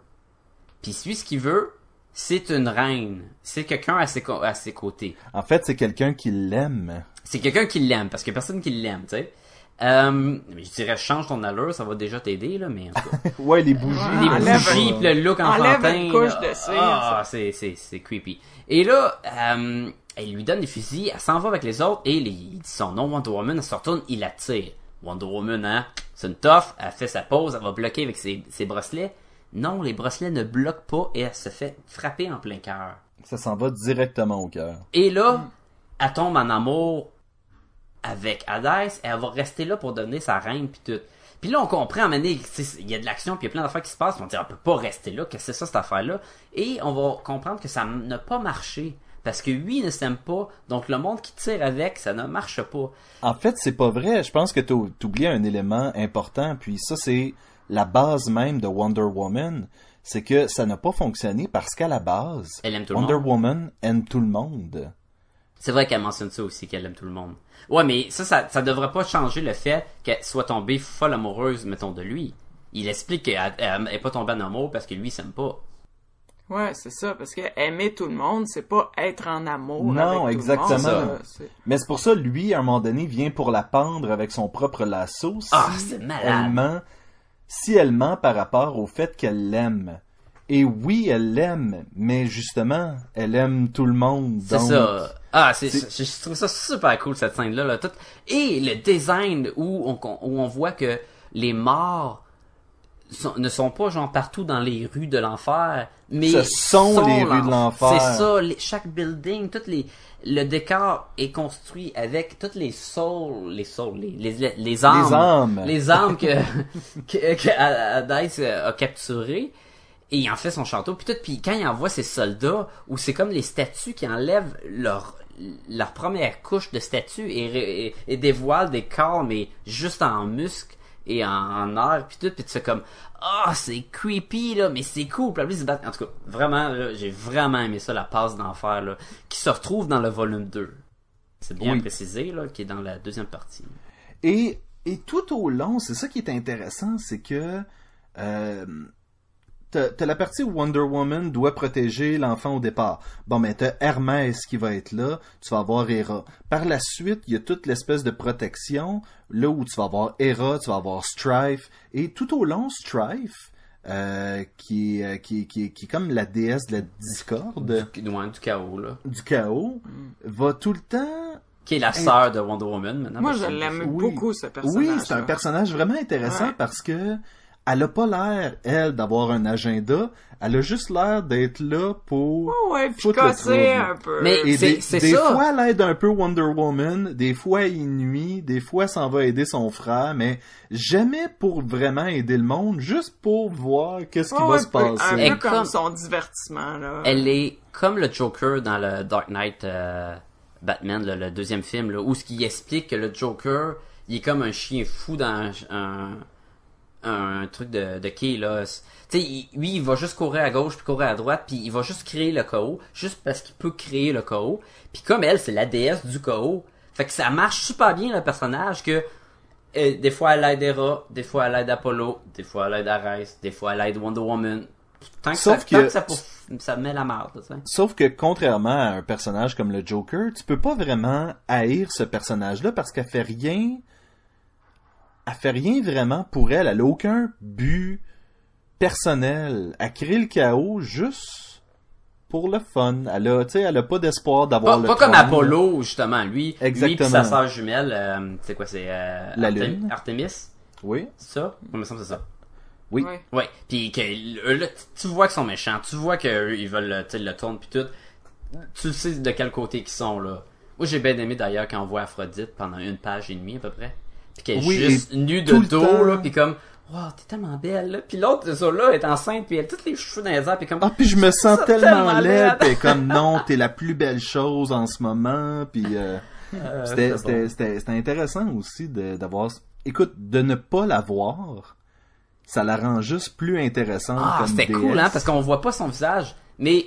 [SPEAKER 4] Puis lui, ce qu'il veut, c'est une reine. C'est quelqu'un à ses, à ses côtés.
[SPEAKER 2] En fait, c'est quelqu'un qui l'aime.
[SPEAKER 4] C'est quelqu'un qui l'aime, parce qu'il y a personne qui l'aime, tu sais. Euh, mais je dirais, change ton allure, ça va déjà t'aider, là, mais en tout cas.
[SPEAKER 2] Ouais, les bougies.
[SPEAKER 4] Les
[SPEAKER 1] Enlève
[SPEAKER 4] bougies,
[SPEAKER 1] un-
[SPEAKER 4] pis le look
[SPEAKER 1] enlève
[SPEAKER 4] enfantin.
[SPEAKER 1] une couche
[SPEAKER 4] là.
[SPEAKER 1] de cire,
[SPEAKER 4] Ah, c'est, c'est, c'est creepy. Et là, euh, elle lui donne des fusils, elle s'en va avec les autres, et les- il dit son nom, Wonder Woman, elle se retourne, il la tire. Wonder Woman, hein, c'est une toffe, elle fait sa pause, elle va bloquer avec ses, ses bracelets. Non, les bracelets ne bloquent pas, et elle se fait frapper en plein cœur.
[SPEAKER 2] Ça s'en va directement au cœur.
[SPEAKER 4] Et là, elle tombe en amour avec Hadès, et elle va rester là pour donner sa reine puis tout. Puis là, on comprend, il y a de l'action, puis il y a plein d'affaires qui se passent, on dit, on peut pas rester là, que c'est ça, cette affaire-là? Et on va comprendre que ça n'a pas marché. Parce que lui, il ne s'aime pas, donc le monde qui tire avec, ça ne marche pas.
[SPEAKER 2] En fait, c'est pas vrai. Je pense que t'ou- t'oublies un élément important, puis ça, c'est la base même de Wonder Woman. C'est que ça n'a pas fonctionné parce qu'à la base,
[SPEAKER 4] Elle aime tout le
[SPEAKER 2] Wonder
[SPEAKER 4] monde.
[SPEAKER 2] Woman aime tout le monde.
[SPEAKER 4] C'est vrai qu'elle mentionne ça aussi, qu'elle aime tout le monde. Ouais, mais ça, ça, ça devrait pas changer le fait qu'elle soit tombée folle amoureuse, mettons, de lui. Il explique qu'elle elle, elle est pas tombée en amour parce que lui, s'aime pas.
[SPEAKER 1] Ouais, c'est ça, parce que aimer tout le monde, c'est pas être en amour
[SPEAKER 2] Non,
[SPEAKER 1] avec tout
[SPEAKER 2] exactement.
[SPEAKER 1] le monde. C'est-
[SPEAKER 2] Mais c'est pour ça, lui, à un moment donné, vient pour la pendre avec son propre lasso. Si
[SPEAKER 4] Ah, c'est
[SPEAKER 2] elle
[SPEAKER 4] malade.
[SPEAKER 2] ment, si elle ment par rapport au fait qu'elle l'aime. Et oui, elle l'aime, mais justement, elle aime tout le monde.
[SPEAKER 4] C'est ça. Ah, c'est,
[SPEAKER 2] c'est-
[SPEAKER 4] je, je trouve ça super cool cette scène-là. Là, tout. Et le design où on, où on voit que les morts sont- ne sont pas genre partout dans les rues de l'enfer, mais
[SPEAKER 2] Ce sont les rues de l'enfer.
[SPEAKER 4] C'est ça. les- chaque building, toutes les, le décor est construit avec toutes les souls, les souls, les, les, les, les âmes,
[SPEAKER 2] Les âmes.
[SPEAKER 4] les âmes que que, que a capturées. Et il en fait son château, puis tout, puis quand il envoie ses soldats, où c'est comme les statues qui enlèvent leur leur première couche de statues et, et, et dévoilent des corps, mais juste en muscles et en, en air, puis tout, puis tu fais comme ah c'est creepy là, mais c'est cool. Puis se battent. En tout cas, vraiment, là, j'ai vraiment aimé ça, la passe d'enfer là, qui se retrouve dans le volume 2. C'est bien
[SPEAKER 2] Oui.
[SPEAKER 4] précisé là, qui est dans la deuxième partie.
[SPEAKER 2] Et, et tout au long, c'est ça qui est intéressant, c'est que euh, t'as la partie où Wonder Woman doit protéger l'enfant au départ. Bon, mais t'as Hermès qui va être là, tu vas avoir Hera. Par la suite, il y a toute l'espèce de protection, là où tu vas avoir Hera, tu vas avoir Strife, et tout au long, Strife, euh, qui, est, euh, qui, est- qui, est- qui est comme la déesse de la discorde,
[SPEAKER 4] Du, ouais, du chaos là.
[SPEAKER 2] du chaos, va tout le temps
[SPEAKER 4] Qui est la sœur de Wonder Woman maintenant.
[SPEAKER 1] Moi, je l'aime
[SPEAKER 2] Oui.
[SPEAKER 1] beaucoup, ce personnage.
[SPEAKER 2] Oui, c'est un personnage vraiment intéressant
[SPEAKER 1] Ouais.
[SPEAKER 2] parce que elle a pas l'air, elle, d'avoir un agenda. Elle a juste l'air d'être là pour...
[SPEAKER 1] Ouais, ouais, puis casser un peu.
[SPEAKER 4] Mais-
[SPEAKER 2] Et des,
[SPEAKER 4] c'est
[SPEAKER 2] des
[SPEAKER 4] ça.
[SPEAKER 2] fois, elle aide un peu Wonder Woman, des fois, il nuit, des fois, elle s'en va aider son frère, mais jamais pour vraiment aider le monde, juste pour voir qu'est-ce qui
[SPEAKER 1] Ouais,
[SPEAKER 2] va se
[SPEAKER 1] peu- Un
[SPEAKER 2] passer.
[SPEAKER 1] peu
[SPEAKER 4] Et
[SPEAKER 1] comme
[SPEAKER 4] comme-
[SPEAKER 1] son divertissement, là.
[SPEAKER 4] Elle est comme le Joker dans le Dark Knight euh, Batman, le, le deuxième film, là, où ce qui explique que le Joker, il est comme un chien fou dans un, un, un truc de, de quai, là. Tu sais, il- lui, il va juste courir à gauche puis courir à droite, puis il va juste créer le chaos, juste parce qu'il peut créer le chaos. Puis comme elle, c'est la déesse du chaos, fait que ça marche super bien le personnage que euh, des fois elle aide Hera, des fois elle aide Apollo, des fois elle aide Ares, des fois elle aide Wonder Woman. Tant que,
[SPEAKER 2] Sauf
[SPEAKER 4] ça, tant
[SPEAKER 2] que-
[SPEAKER 4] que ça, pour- ça met la marde.
[SPEAKER 2] Sauf que contrairement à un personnage comme le Joker, tu peux pas vraiment haïr ce personnage-là parce qu'elle fait rien. Elle fait rien vraiment pour elle. Elle a aucun but personnel. Elle crée le chaos juste pour le fun. Elle a, tu sais, elle a pas d'espoir d'avoir
[SPEAKER 4] Pas,
[SPEAKER 2] le
[SPEAKER 4] pas comme. Apollo, justement. Lui, lui pis sa
[SPEAKER 2] Exactement.
[SPEAKER 4] sœur jumelle, euh, c'est quoi, c'est euh,
[SPEAKER 2] La
[SPEAKER 4] Artem-
[SPEAKER 2] Lune.
[SPEAKER 4] Artemis,
[SPEAKER 2] Oui.
[SPEAKER 4] c'est ça? Il me semble que c'est ça.
[SPEAKER 2] Oui.
[SPEAKER 1] Ouais.
[SPEAKER 4] Ouais. Puis que là, tu- vois qu'ils sont méchants, tu vois qu'ils veulent tu sais, le tourner puis tout. Tu sais de quel côté qu'ils sont là. Moi j'ai bien aimé d'ailleurs quand on voit Aphrodite pendant une page et demie à peu près. Puis qu'elle est
[SPEAKER 2] Oui,
[SPEAKER 4] juste nue de dos
[SPEAKER 2] temps-
[SPEAKER 4] là, puis comme Wow, t'es tellement belle là. Puis l'autre ça là est enceinte puis elle a tous les cheveux dans les airs puis comme
[SPEAKER 2] Ah, puis je me sens tellement
[SPEAKER 4] tellement
[SPEAKER 2] laide, puis comme non, t'es la plus belle chose en ce moment, puis euh,
[SPEAKER 4] Euh,
[SPEAKER 2] c'était, c'était, c'était, c'était intéressant aussi de, d'avoir, écoute, de ne pas la voir, ça la rend juste plus intéressante
[SPEAKER 4] Ah,
[SPEAKER 2] comme
[SPEAKER 4] c'était cool, hein, parce qu'on voit pas son visage. Mais,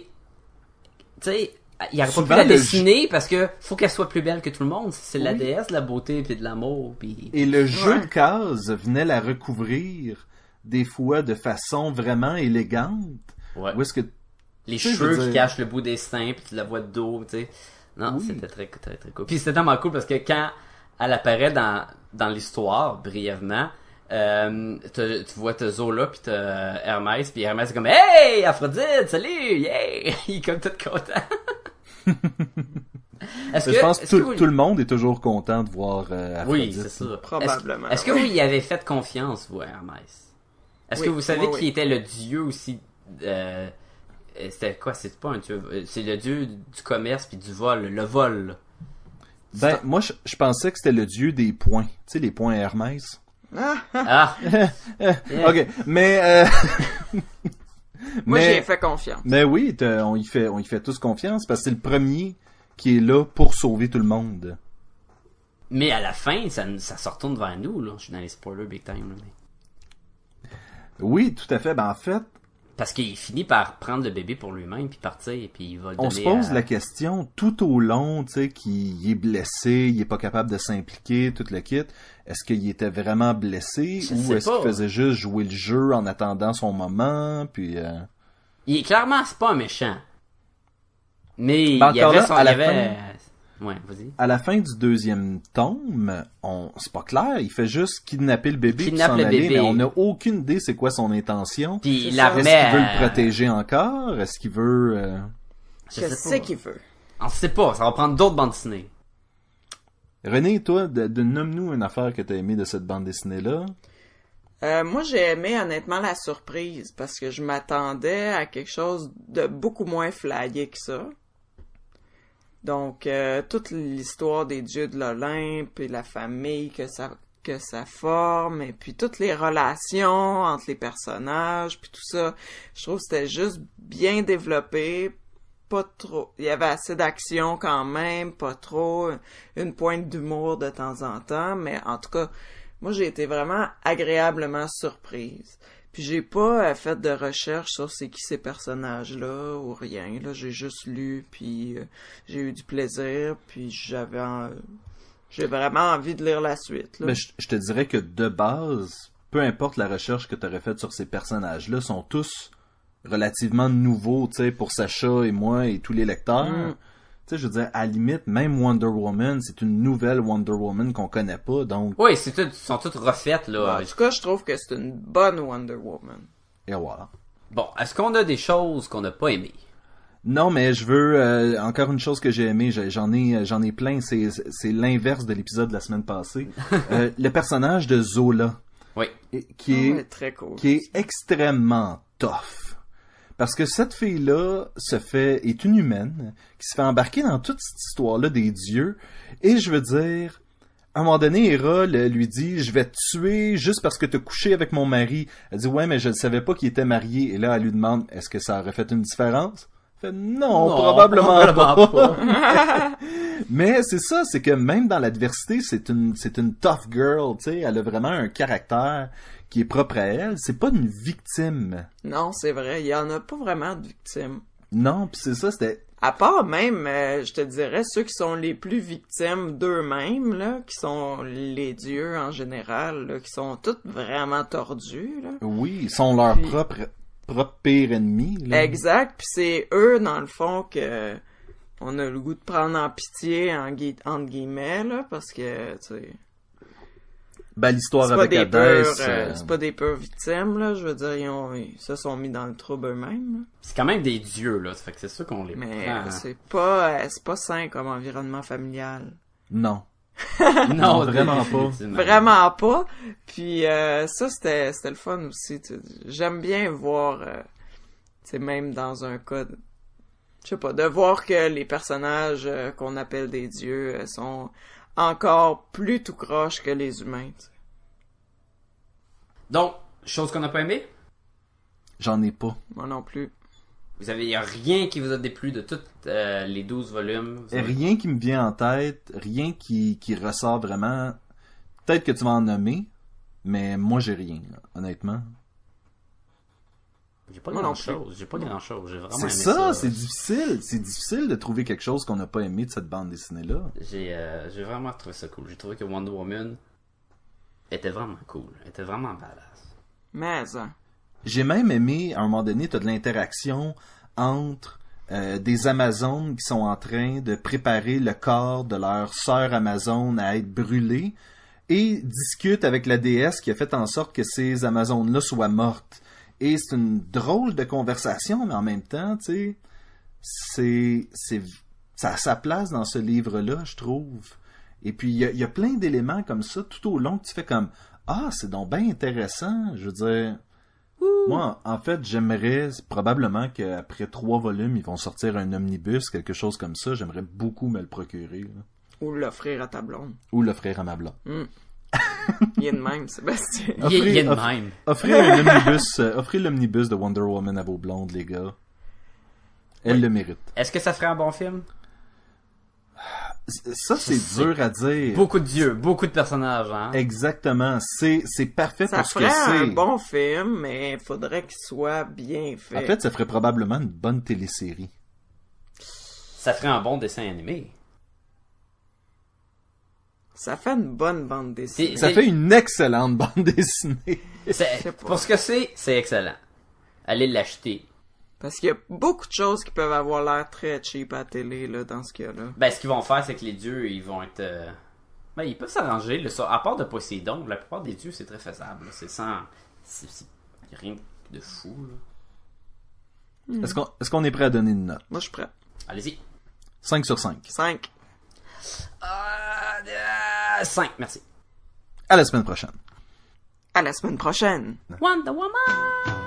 [SPEAKER 4] tu sais, il aurait pas pu la dessiner parce que faut qu'elle soit plus belle que tout le monde. C'est la
[SPEAKER 2] Oui.
[SPEAKER 4] déesse de la beauté puis de l'amour puis.
[SPEAKER 2] Et le jeu
[SPEAKER 1] Ouais.
[SPEAKER 2] de cases venait la recouvrir des fois de façon vraiment élégante.
[SPEAKER 4] Ouais.
[SPEAKER 2] Où est-ce que
[SPEAKER 4] Les cheveux
[SPEAKER 2] veux
[SPEAKER 4] qui
[SPEAKER 2] dire-
[SPEAKER 4] cachent le bout des seins puis tu la vois de dos, tu sais. Non,
[SPEAKER 2] Oui.
[SPEAKER 4] c'était très, très, très cool. Puis c'était tellement cool parce que quand elle apparaît dans, dans l'histoire, brièvement, euh, tu vois t'as Zola puis t'as Hermès puis Hermès est comme Hey Aphrodite, salut, yeah! Il est comme tout content. Est-ce
[SPEAKER 2] je pense que
[SPEAKER 4] est-ce
[SPEAKER 2] tout,
[SPEAKER 4] vous-
[SPEAKER 2] tout le monde est toujours content de voir euh,
[SPEAKER 4] Oui, c'est ça.
[SPEAKER 1] Probablement,
[SPEAKER 4] Est-ce, est-ce que vous y avez fait confiance, vous, à Hermès? Est-ce
[SPEAKER 1] Oui,
[SPEAKER 4] que vous savez
[SPEAKER 1] oui,
[SPEAKER 4] qu'il
[SPEAKER 1] oui.
[SPEAKER 4] était le dieu aussi, euh, c'était quoi? C'est pas un dieu, euh, c'est le dieu du commerce puis du vol, le vol.
[SPEAKER 2] Ben, moi, je, je pensais que c'était le dieu des points. Tu sais, les points Hermès.
[SPEAKER 4] Ah!
[SPEAKER 2] Ok, mais... Euh...
[SPEAKER 1] Moi,
[SPEAKER 2] mais,
[SPEAKER 1] j'y ai fait confiance.
[SPEAKER 2] mais oui, on y, fait, on y fait tous confiance parce que c'est le premier qui est là pour sauver tout le monde.
[SPEAKER 4] Mais à la fin, ça, ça se retourne vers nous, là. Je suis dans les spoilers big time, là,
[SPEAKER 2] Oui, tout à fait. Ben, en fait,
[SPEAKER 4] Parce qu'il finit par prendre le bébé pour lui-même puis partir puis il va le
[SPEAKER 2] on se pose
[SPEAKER 4] à-
[SPEAKER 2] la question tout au long, tu sais, qu'il est blessé, il est pas capable de s'impliquer, tout le kit. Est-ce qu'il était vraiment blessé
[SPEAKER 4] Je
[SPEAKER 2] ou est-ce qu'il faisait juste jouer le jeu en attendant son moment, puis... euh,
[SPEAKER 4] Il est clairement, c'est pas un méchant. Mais
[SPEAKER 2] Ben,
[SPEAKER 4] il y avait son,
[SPEAKER 2] à
[SPEAKER 4] il. Ouais, vas-y.
[SPEAKER 2] À la fin du deuxième tome, on, c'est pas clair, il fait juste kidnapper le bébé puis
[SPEAKER 4] Kidnappe
[SPEAKER 2] s'en
[SPEAKER 4] le
[SPEAKER 2] aller,
[SPEAKER 4] bébé.
[SPEAKER 2] mais on n'a aucune idée c'est quoi son intention.
[SPEAKER 4] Puis il la.
[SPEAKER 2] Est-ce qu'il veut
[SPEAKER 4] à-
[SPEAKER 2] le protéger encore? Est-ce qu'il veut... euh,
[SPEAKER 4] Je
[SPEAKER 1] Je
[SPEAKER 4] sais pas.
[SPEAKER 1] qu'il veut?
[SPEAKER 4] On sait pas, ça va prendre d'autres bandes dessinées.
[SPEAKER 2] René, toi, de, de- nomme-nous une affaire que t'as aimé de cette bande dessinée-là.
[SPEAKER 1] Euh, moi, j'ai aimé honnêtement la surprise parce que je m'attendais à quelque chose de beaucoup moins flyé que ça. Donc, euh, toute l'histoire des dieux de l'Olympe et la famille que ça que ça forme et puis toutes les relations entre les personnages puis tout ça, je trouve que c'était juste bien développé, pas trop. Il y avait assez d'action quand même, pas trop, une pointe d'humour de temps en temps, mais en tout cas, moi j'ai été vraiment agréablement surprise. Puis j'ai pas euh, fait de recherche sur c'est qui ces personnages-là ou rien. Là, j'ai juste lu, puis euh, j'ai eu du plaisir, puis j'avais en- j'ai vraiment envie de lire la suite. Là.
[SPEAKER 2] Je, je te dirais que de base, peu importe la recherche que tu aurais faite sur ces personnages-là, sont tous relativement nouveaux, tu sais, pour Sacha et moi et tous les lecteurs.
[SPEAKER 1] Mm.
[SPEAKER 2] Tu sais, je veux dire, à la limite, même Wonder Woman, c'est une nouvelle Wonder Woman qu'on connaît pas, donc,
[SPEAKER 4] Oui, c'est tout, sont toutes refaites, là.
[SPEAKER 1] en tout cas, je trouve que c'est une bonne Wonder Woman.
[SPEAKER 2] et voilà.
[SPEAKER 4] Bon, est-ce qu'on a des choses qu'on n'a pas aimées?
[SPEAKER 2] Non, mais je veux euh, encore une chose que j'ai aimé, j'ai- j'en ai j'en ai plein, c'est c'est l'inverse de l'épisode de la semaine passée. Euh, le personnage de Zola
[SPEAKER 4] Oui.
[SPEAKER 2] qui est
[SPEAKER 1] très cool.
[SPEAKER 2] qui est extrêmement tough. Parce que cette fille-là se fait, est une humaine, qui se fait embarquer dans toute cette histoire-là des dieux, et je veux dire, à un moment donné, Hera lui dit, je vais te tuer juste parce que t'as couché avec mon mari. Elle dit, ouais, mais je ne savais pas qu'il était marié. Et là, elle lui demande, est-ce que ça aurait fait une différence? Non,
[SPEAKER 4] Non,
[SPEAKER 2] probablement,
[SPEAKER 4] probablement
[SPEAKER 2] pas. Mais c'est ça, c'est que même dans l'adversité, c'est une, c'est une tough girl, tu sais, elle a vraiment un caractère qui est propre à elle. C'est pas une victime.
[SPEAKER 1] Non, c'est vrai, il y en a pas vraiment de victimes.
[SPEAKER 2] Non, puis c'est ça, c'était,
[SPEAKER 1] À part même, euh, je te dirais, ceux qui sont les plus victimes d'eux-mêmes, là, qui sont les dieux en général, là, qui sont tous vraiment tordus, là.
[SPEAKER 2] oui, ils sont leur
[SPEAKER 1] Puis-
[SPEAKER 2] propre, propre pire ennemi, là.
[SPEAKER 1] Exact, puis c'est eux, dans le fond, que on a le goût de prendre en pitié, en gui- entre guillemets, là, parce que, tu sais,
[SPEAKER 2] Ben, l'histoire
[SPEAKER 1] c'est pas
[SPEAKER 2] avec
[SPEAKER 1] des
[SPEAKER 2] Hadès,
[SPEAKER 1] peurs, euh,
[SPEAKER 2] euh,
[SPEAKER 1] c'est pas des peurs victimes, là, je veux dire, ils, ont, ils se sont mis dans le trouble eux-mêmes.
[SPEAKER 4] C'est quand même des dieux, là. Ça fait que c'est sûr qu'on les
[SPEAKER 1] Mais
[SPEAKER 4] prend.
[SPEAKER 1] euh, c'est pas, euh, c'est pas sain comme environnement familial.
[SPEAKER 2] non.
[SPEAKER 4] Non,
[SPEAKER 2] vraiment pas.
[SPEAKER 1] Vraiment pas. Puis euh, ça, c'était, c'était le fun aussi. tu sais. J'aime bien voir, euh, tu sais, même dans un cas, de- je sais pas, de voir que les personnages euh, qu'on appelle des dieux euh, sont encore plus tout croche que les humains. tu sais.
[SPEAKER 4] Donc, chose qu'on n'a pas aimé?
[SPEAKER 2] J'en ai pas.
[SPEAKER 1] Moi non plus.
[SPEAKER 4] Vous avez y a rien qui vous a déplu de toutes euh, les 12 volumes? Avez-
[SPEAKER 2] Rien qui me vient en tête, rien qui, qui ressort vraiment. Peut-être que tu vas en nommer, mais moi j'ai rien, là, honnêtement.
[SPEAKER 4] J'ai pas grand chose. J'ai pas grand chose. J'ai vraiment
[SPEAKER 2] C'est
[SPEAKER 4] aimé
[SPEAKER 2] ça, c'est difficile. C'est difficile de trouver quelque chose qu'on n'a pas aimé de cette bande dessinée-là.
[SPEAKER 4] J'ai euh, j'ai vraiment trouvé ça cool. J'ai trouvé que Wonder Woman était vraiment cool. Elle était vraiment badass.
[SPEAKER 1] Mais hein,
[SPEAKER 2] J'ai même aimé, à un moment donné, tu as de l'interaction entre euh, des Amazones qui sont en train de préparer le corps de leur sœur Amazone à être brûlée et discutent avec la déesse qui a fait en sorte que ces Amazones-là soient mortes. Et c'est une drôle de conversation, mais en même temps, tu sais, c'est, ça a sa place dans ce livre-là, je trouve. Et puis, il y a, il y a plein d'éléments comme ça tout au long que tu fais comme, ah, c'est donc bien intéressant. Je veux dire, moi, en fait, j'aimerais probablement qu'après trois volumes, ils vont sortir un omnibus, quelque chose comme ça. J'aimerais beaucoup me le procurer. là.
[SPEAKER 1] ou l'offrir à ta blonde.
[SPEAKER 2] Ou l'offrir à ma blonde.
[SPEAKER 1] Il est de même, Sébastien.
[SPEAKER 4] Il y a- il y a de
[SPEAKER 2] offre-
[SPEAKER 4] même.
[SPEAKER 2] Offrez un omnibus, euh, offrez l'omnibus de Wonder Woman à vos blondes, les gars. Elle le mérite.
[SPEAKER 4] Est-ce que ça ferait un bon film?
[SPEAKER 2] Ça, c'est dur à dire.
[SPEAKER 4] Beaucoup de dieux, beaucoup de personnages, hein?
[SPEAKER 2] Exactement. C'est, c'est parfait
[SPEAKER 1] Ça
[SPEAKER 2] pour ce que
[SPEAKER 1] ferait un
[SPEAKER 2] c'est.
[SPEAKER 1] bon film, mais il faudrait qu'il soit bien fait.
[SPEAKER 2] En fait, ça ferait probablement une bonne télésérie.
[SPEAKER 4] Ça ferait un bon dessin animé.
[SPEAKER 1] ça fait une bonne bande dessinée.
[SPEAKER 4] C'est-
[SPEAKER 2] Ça fait une excellente bande dessinée.
[SPEAKER 4] C'est-
[SPEAKER 1] sais pas.
[SPEAKER 4] Pour ce que c'est, c'est excellent. Allez l'acheter.
[SPEAKER 1] Parce qu'il y a beaucoup de choses qui peuvent avoir l'air très cheap à la télé, là, dans ce cas-là.
[SPEAKER 4] Ben, ce qu'ils vont faire, c'est que les dieux, ils vont être. euh, Ben, ils peuvent s'arranger. là, ça. À part de Poséidon, la plupart des dieux, c'est très faisable. C'est sans. C'est c'est rien de fou, là.
[SPEAKER 2] Est-ce qu'on est, qu'on est prêt à donner une note?
[SPEAKER 1] Moi, je suis prêt.
[SPEAKER 4] Allez-y.
[SPEAKER 2] 5 sur 5.
[SPEAKER 1] 5.
[SPEAKER 4] 5, merci.
[SPEAKER 2] À la semaine prochaine.
[SPEAKER 1] À la semaine prochaine.
[SPEAKER 3] Wonder Woman.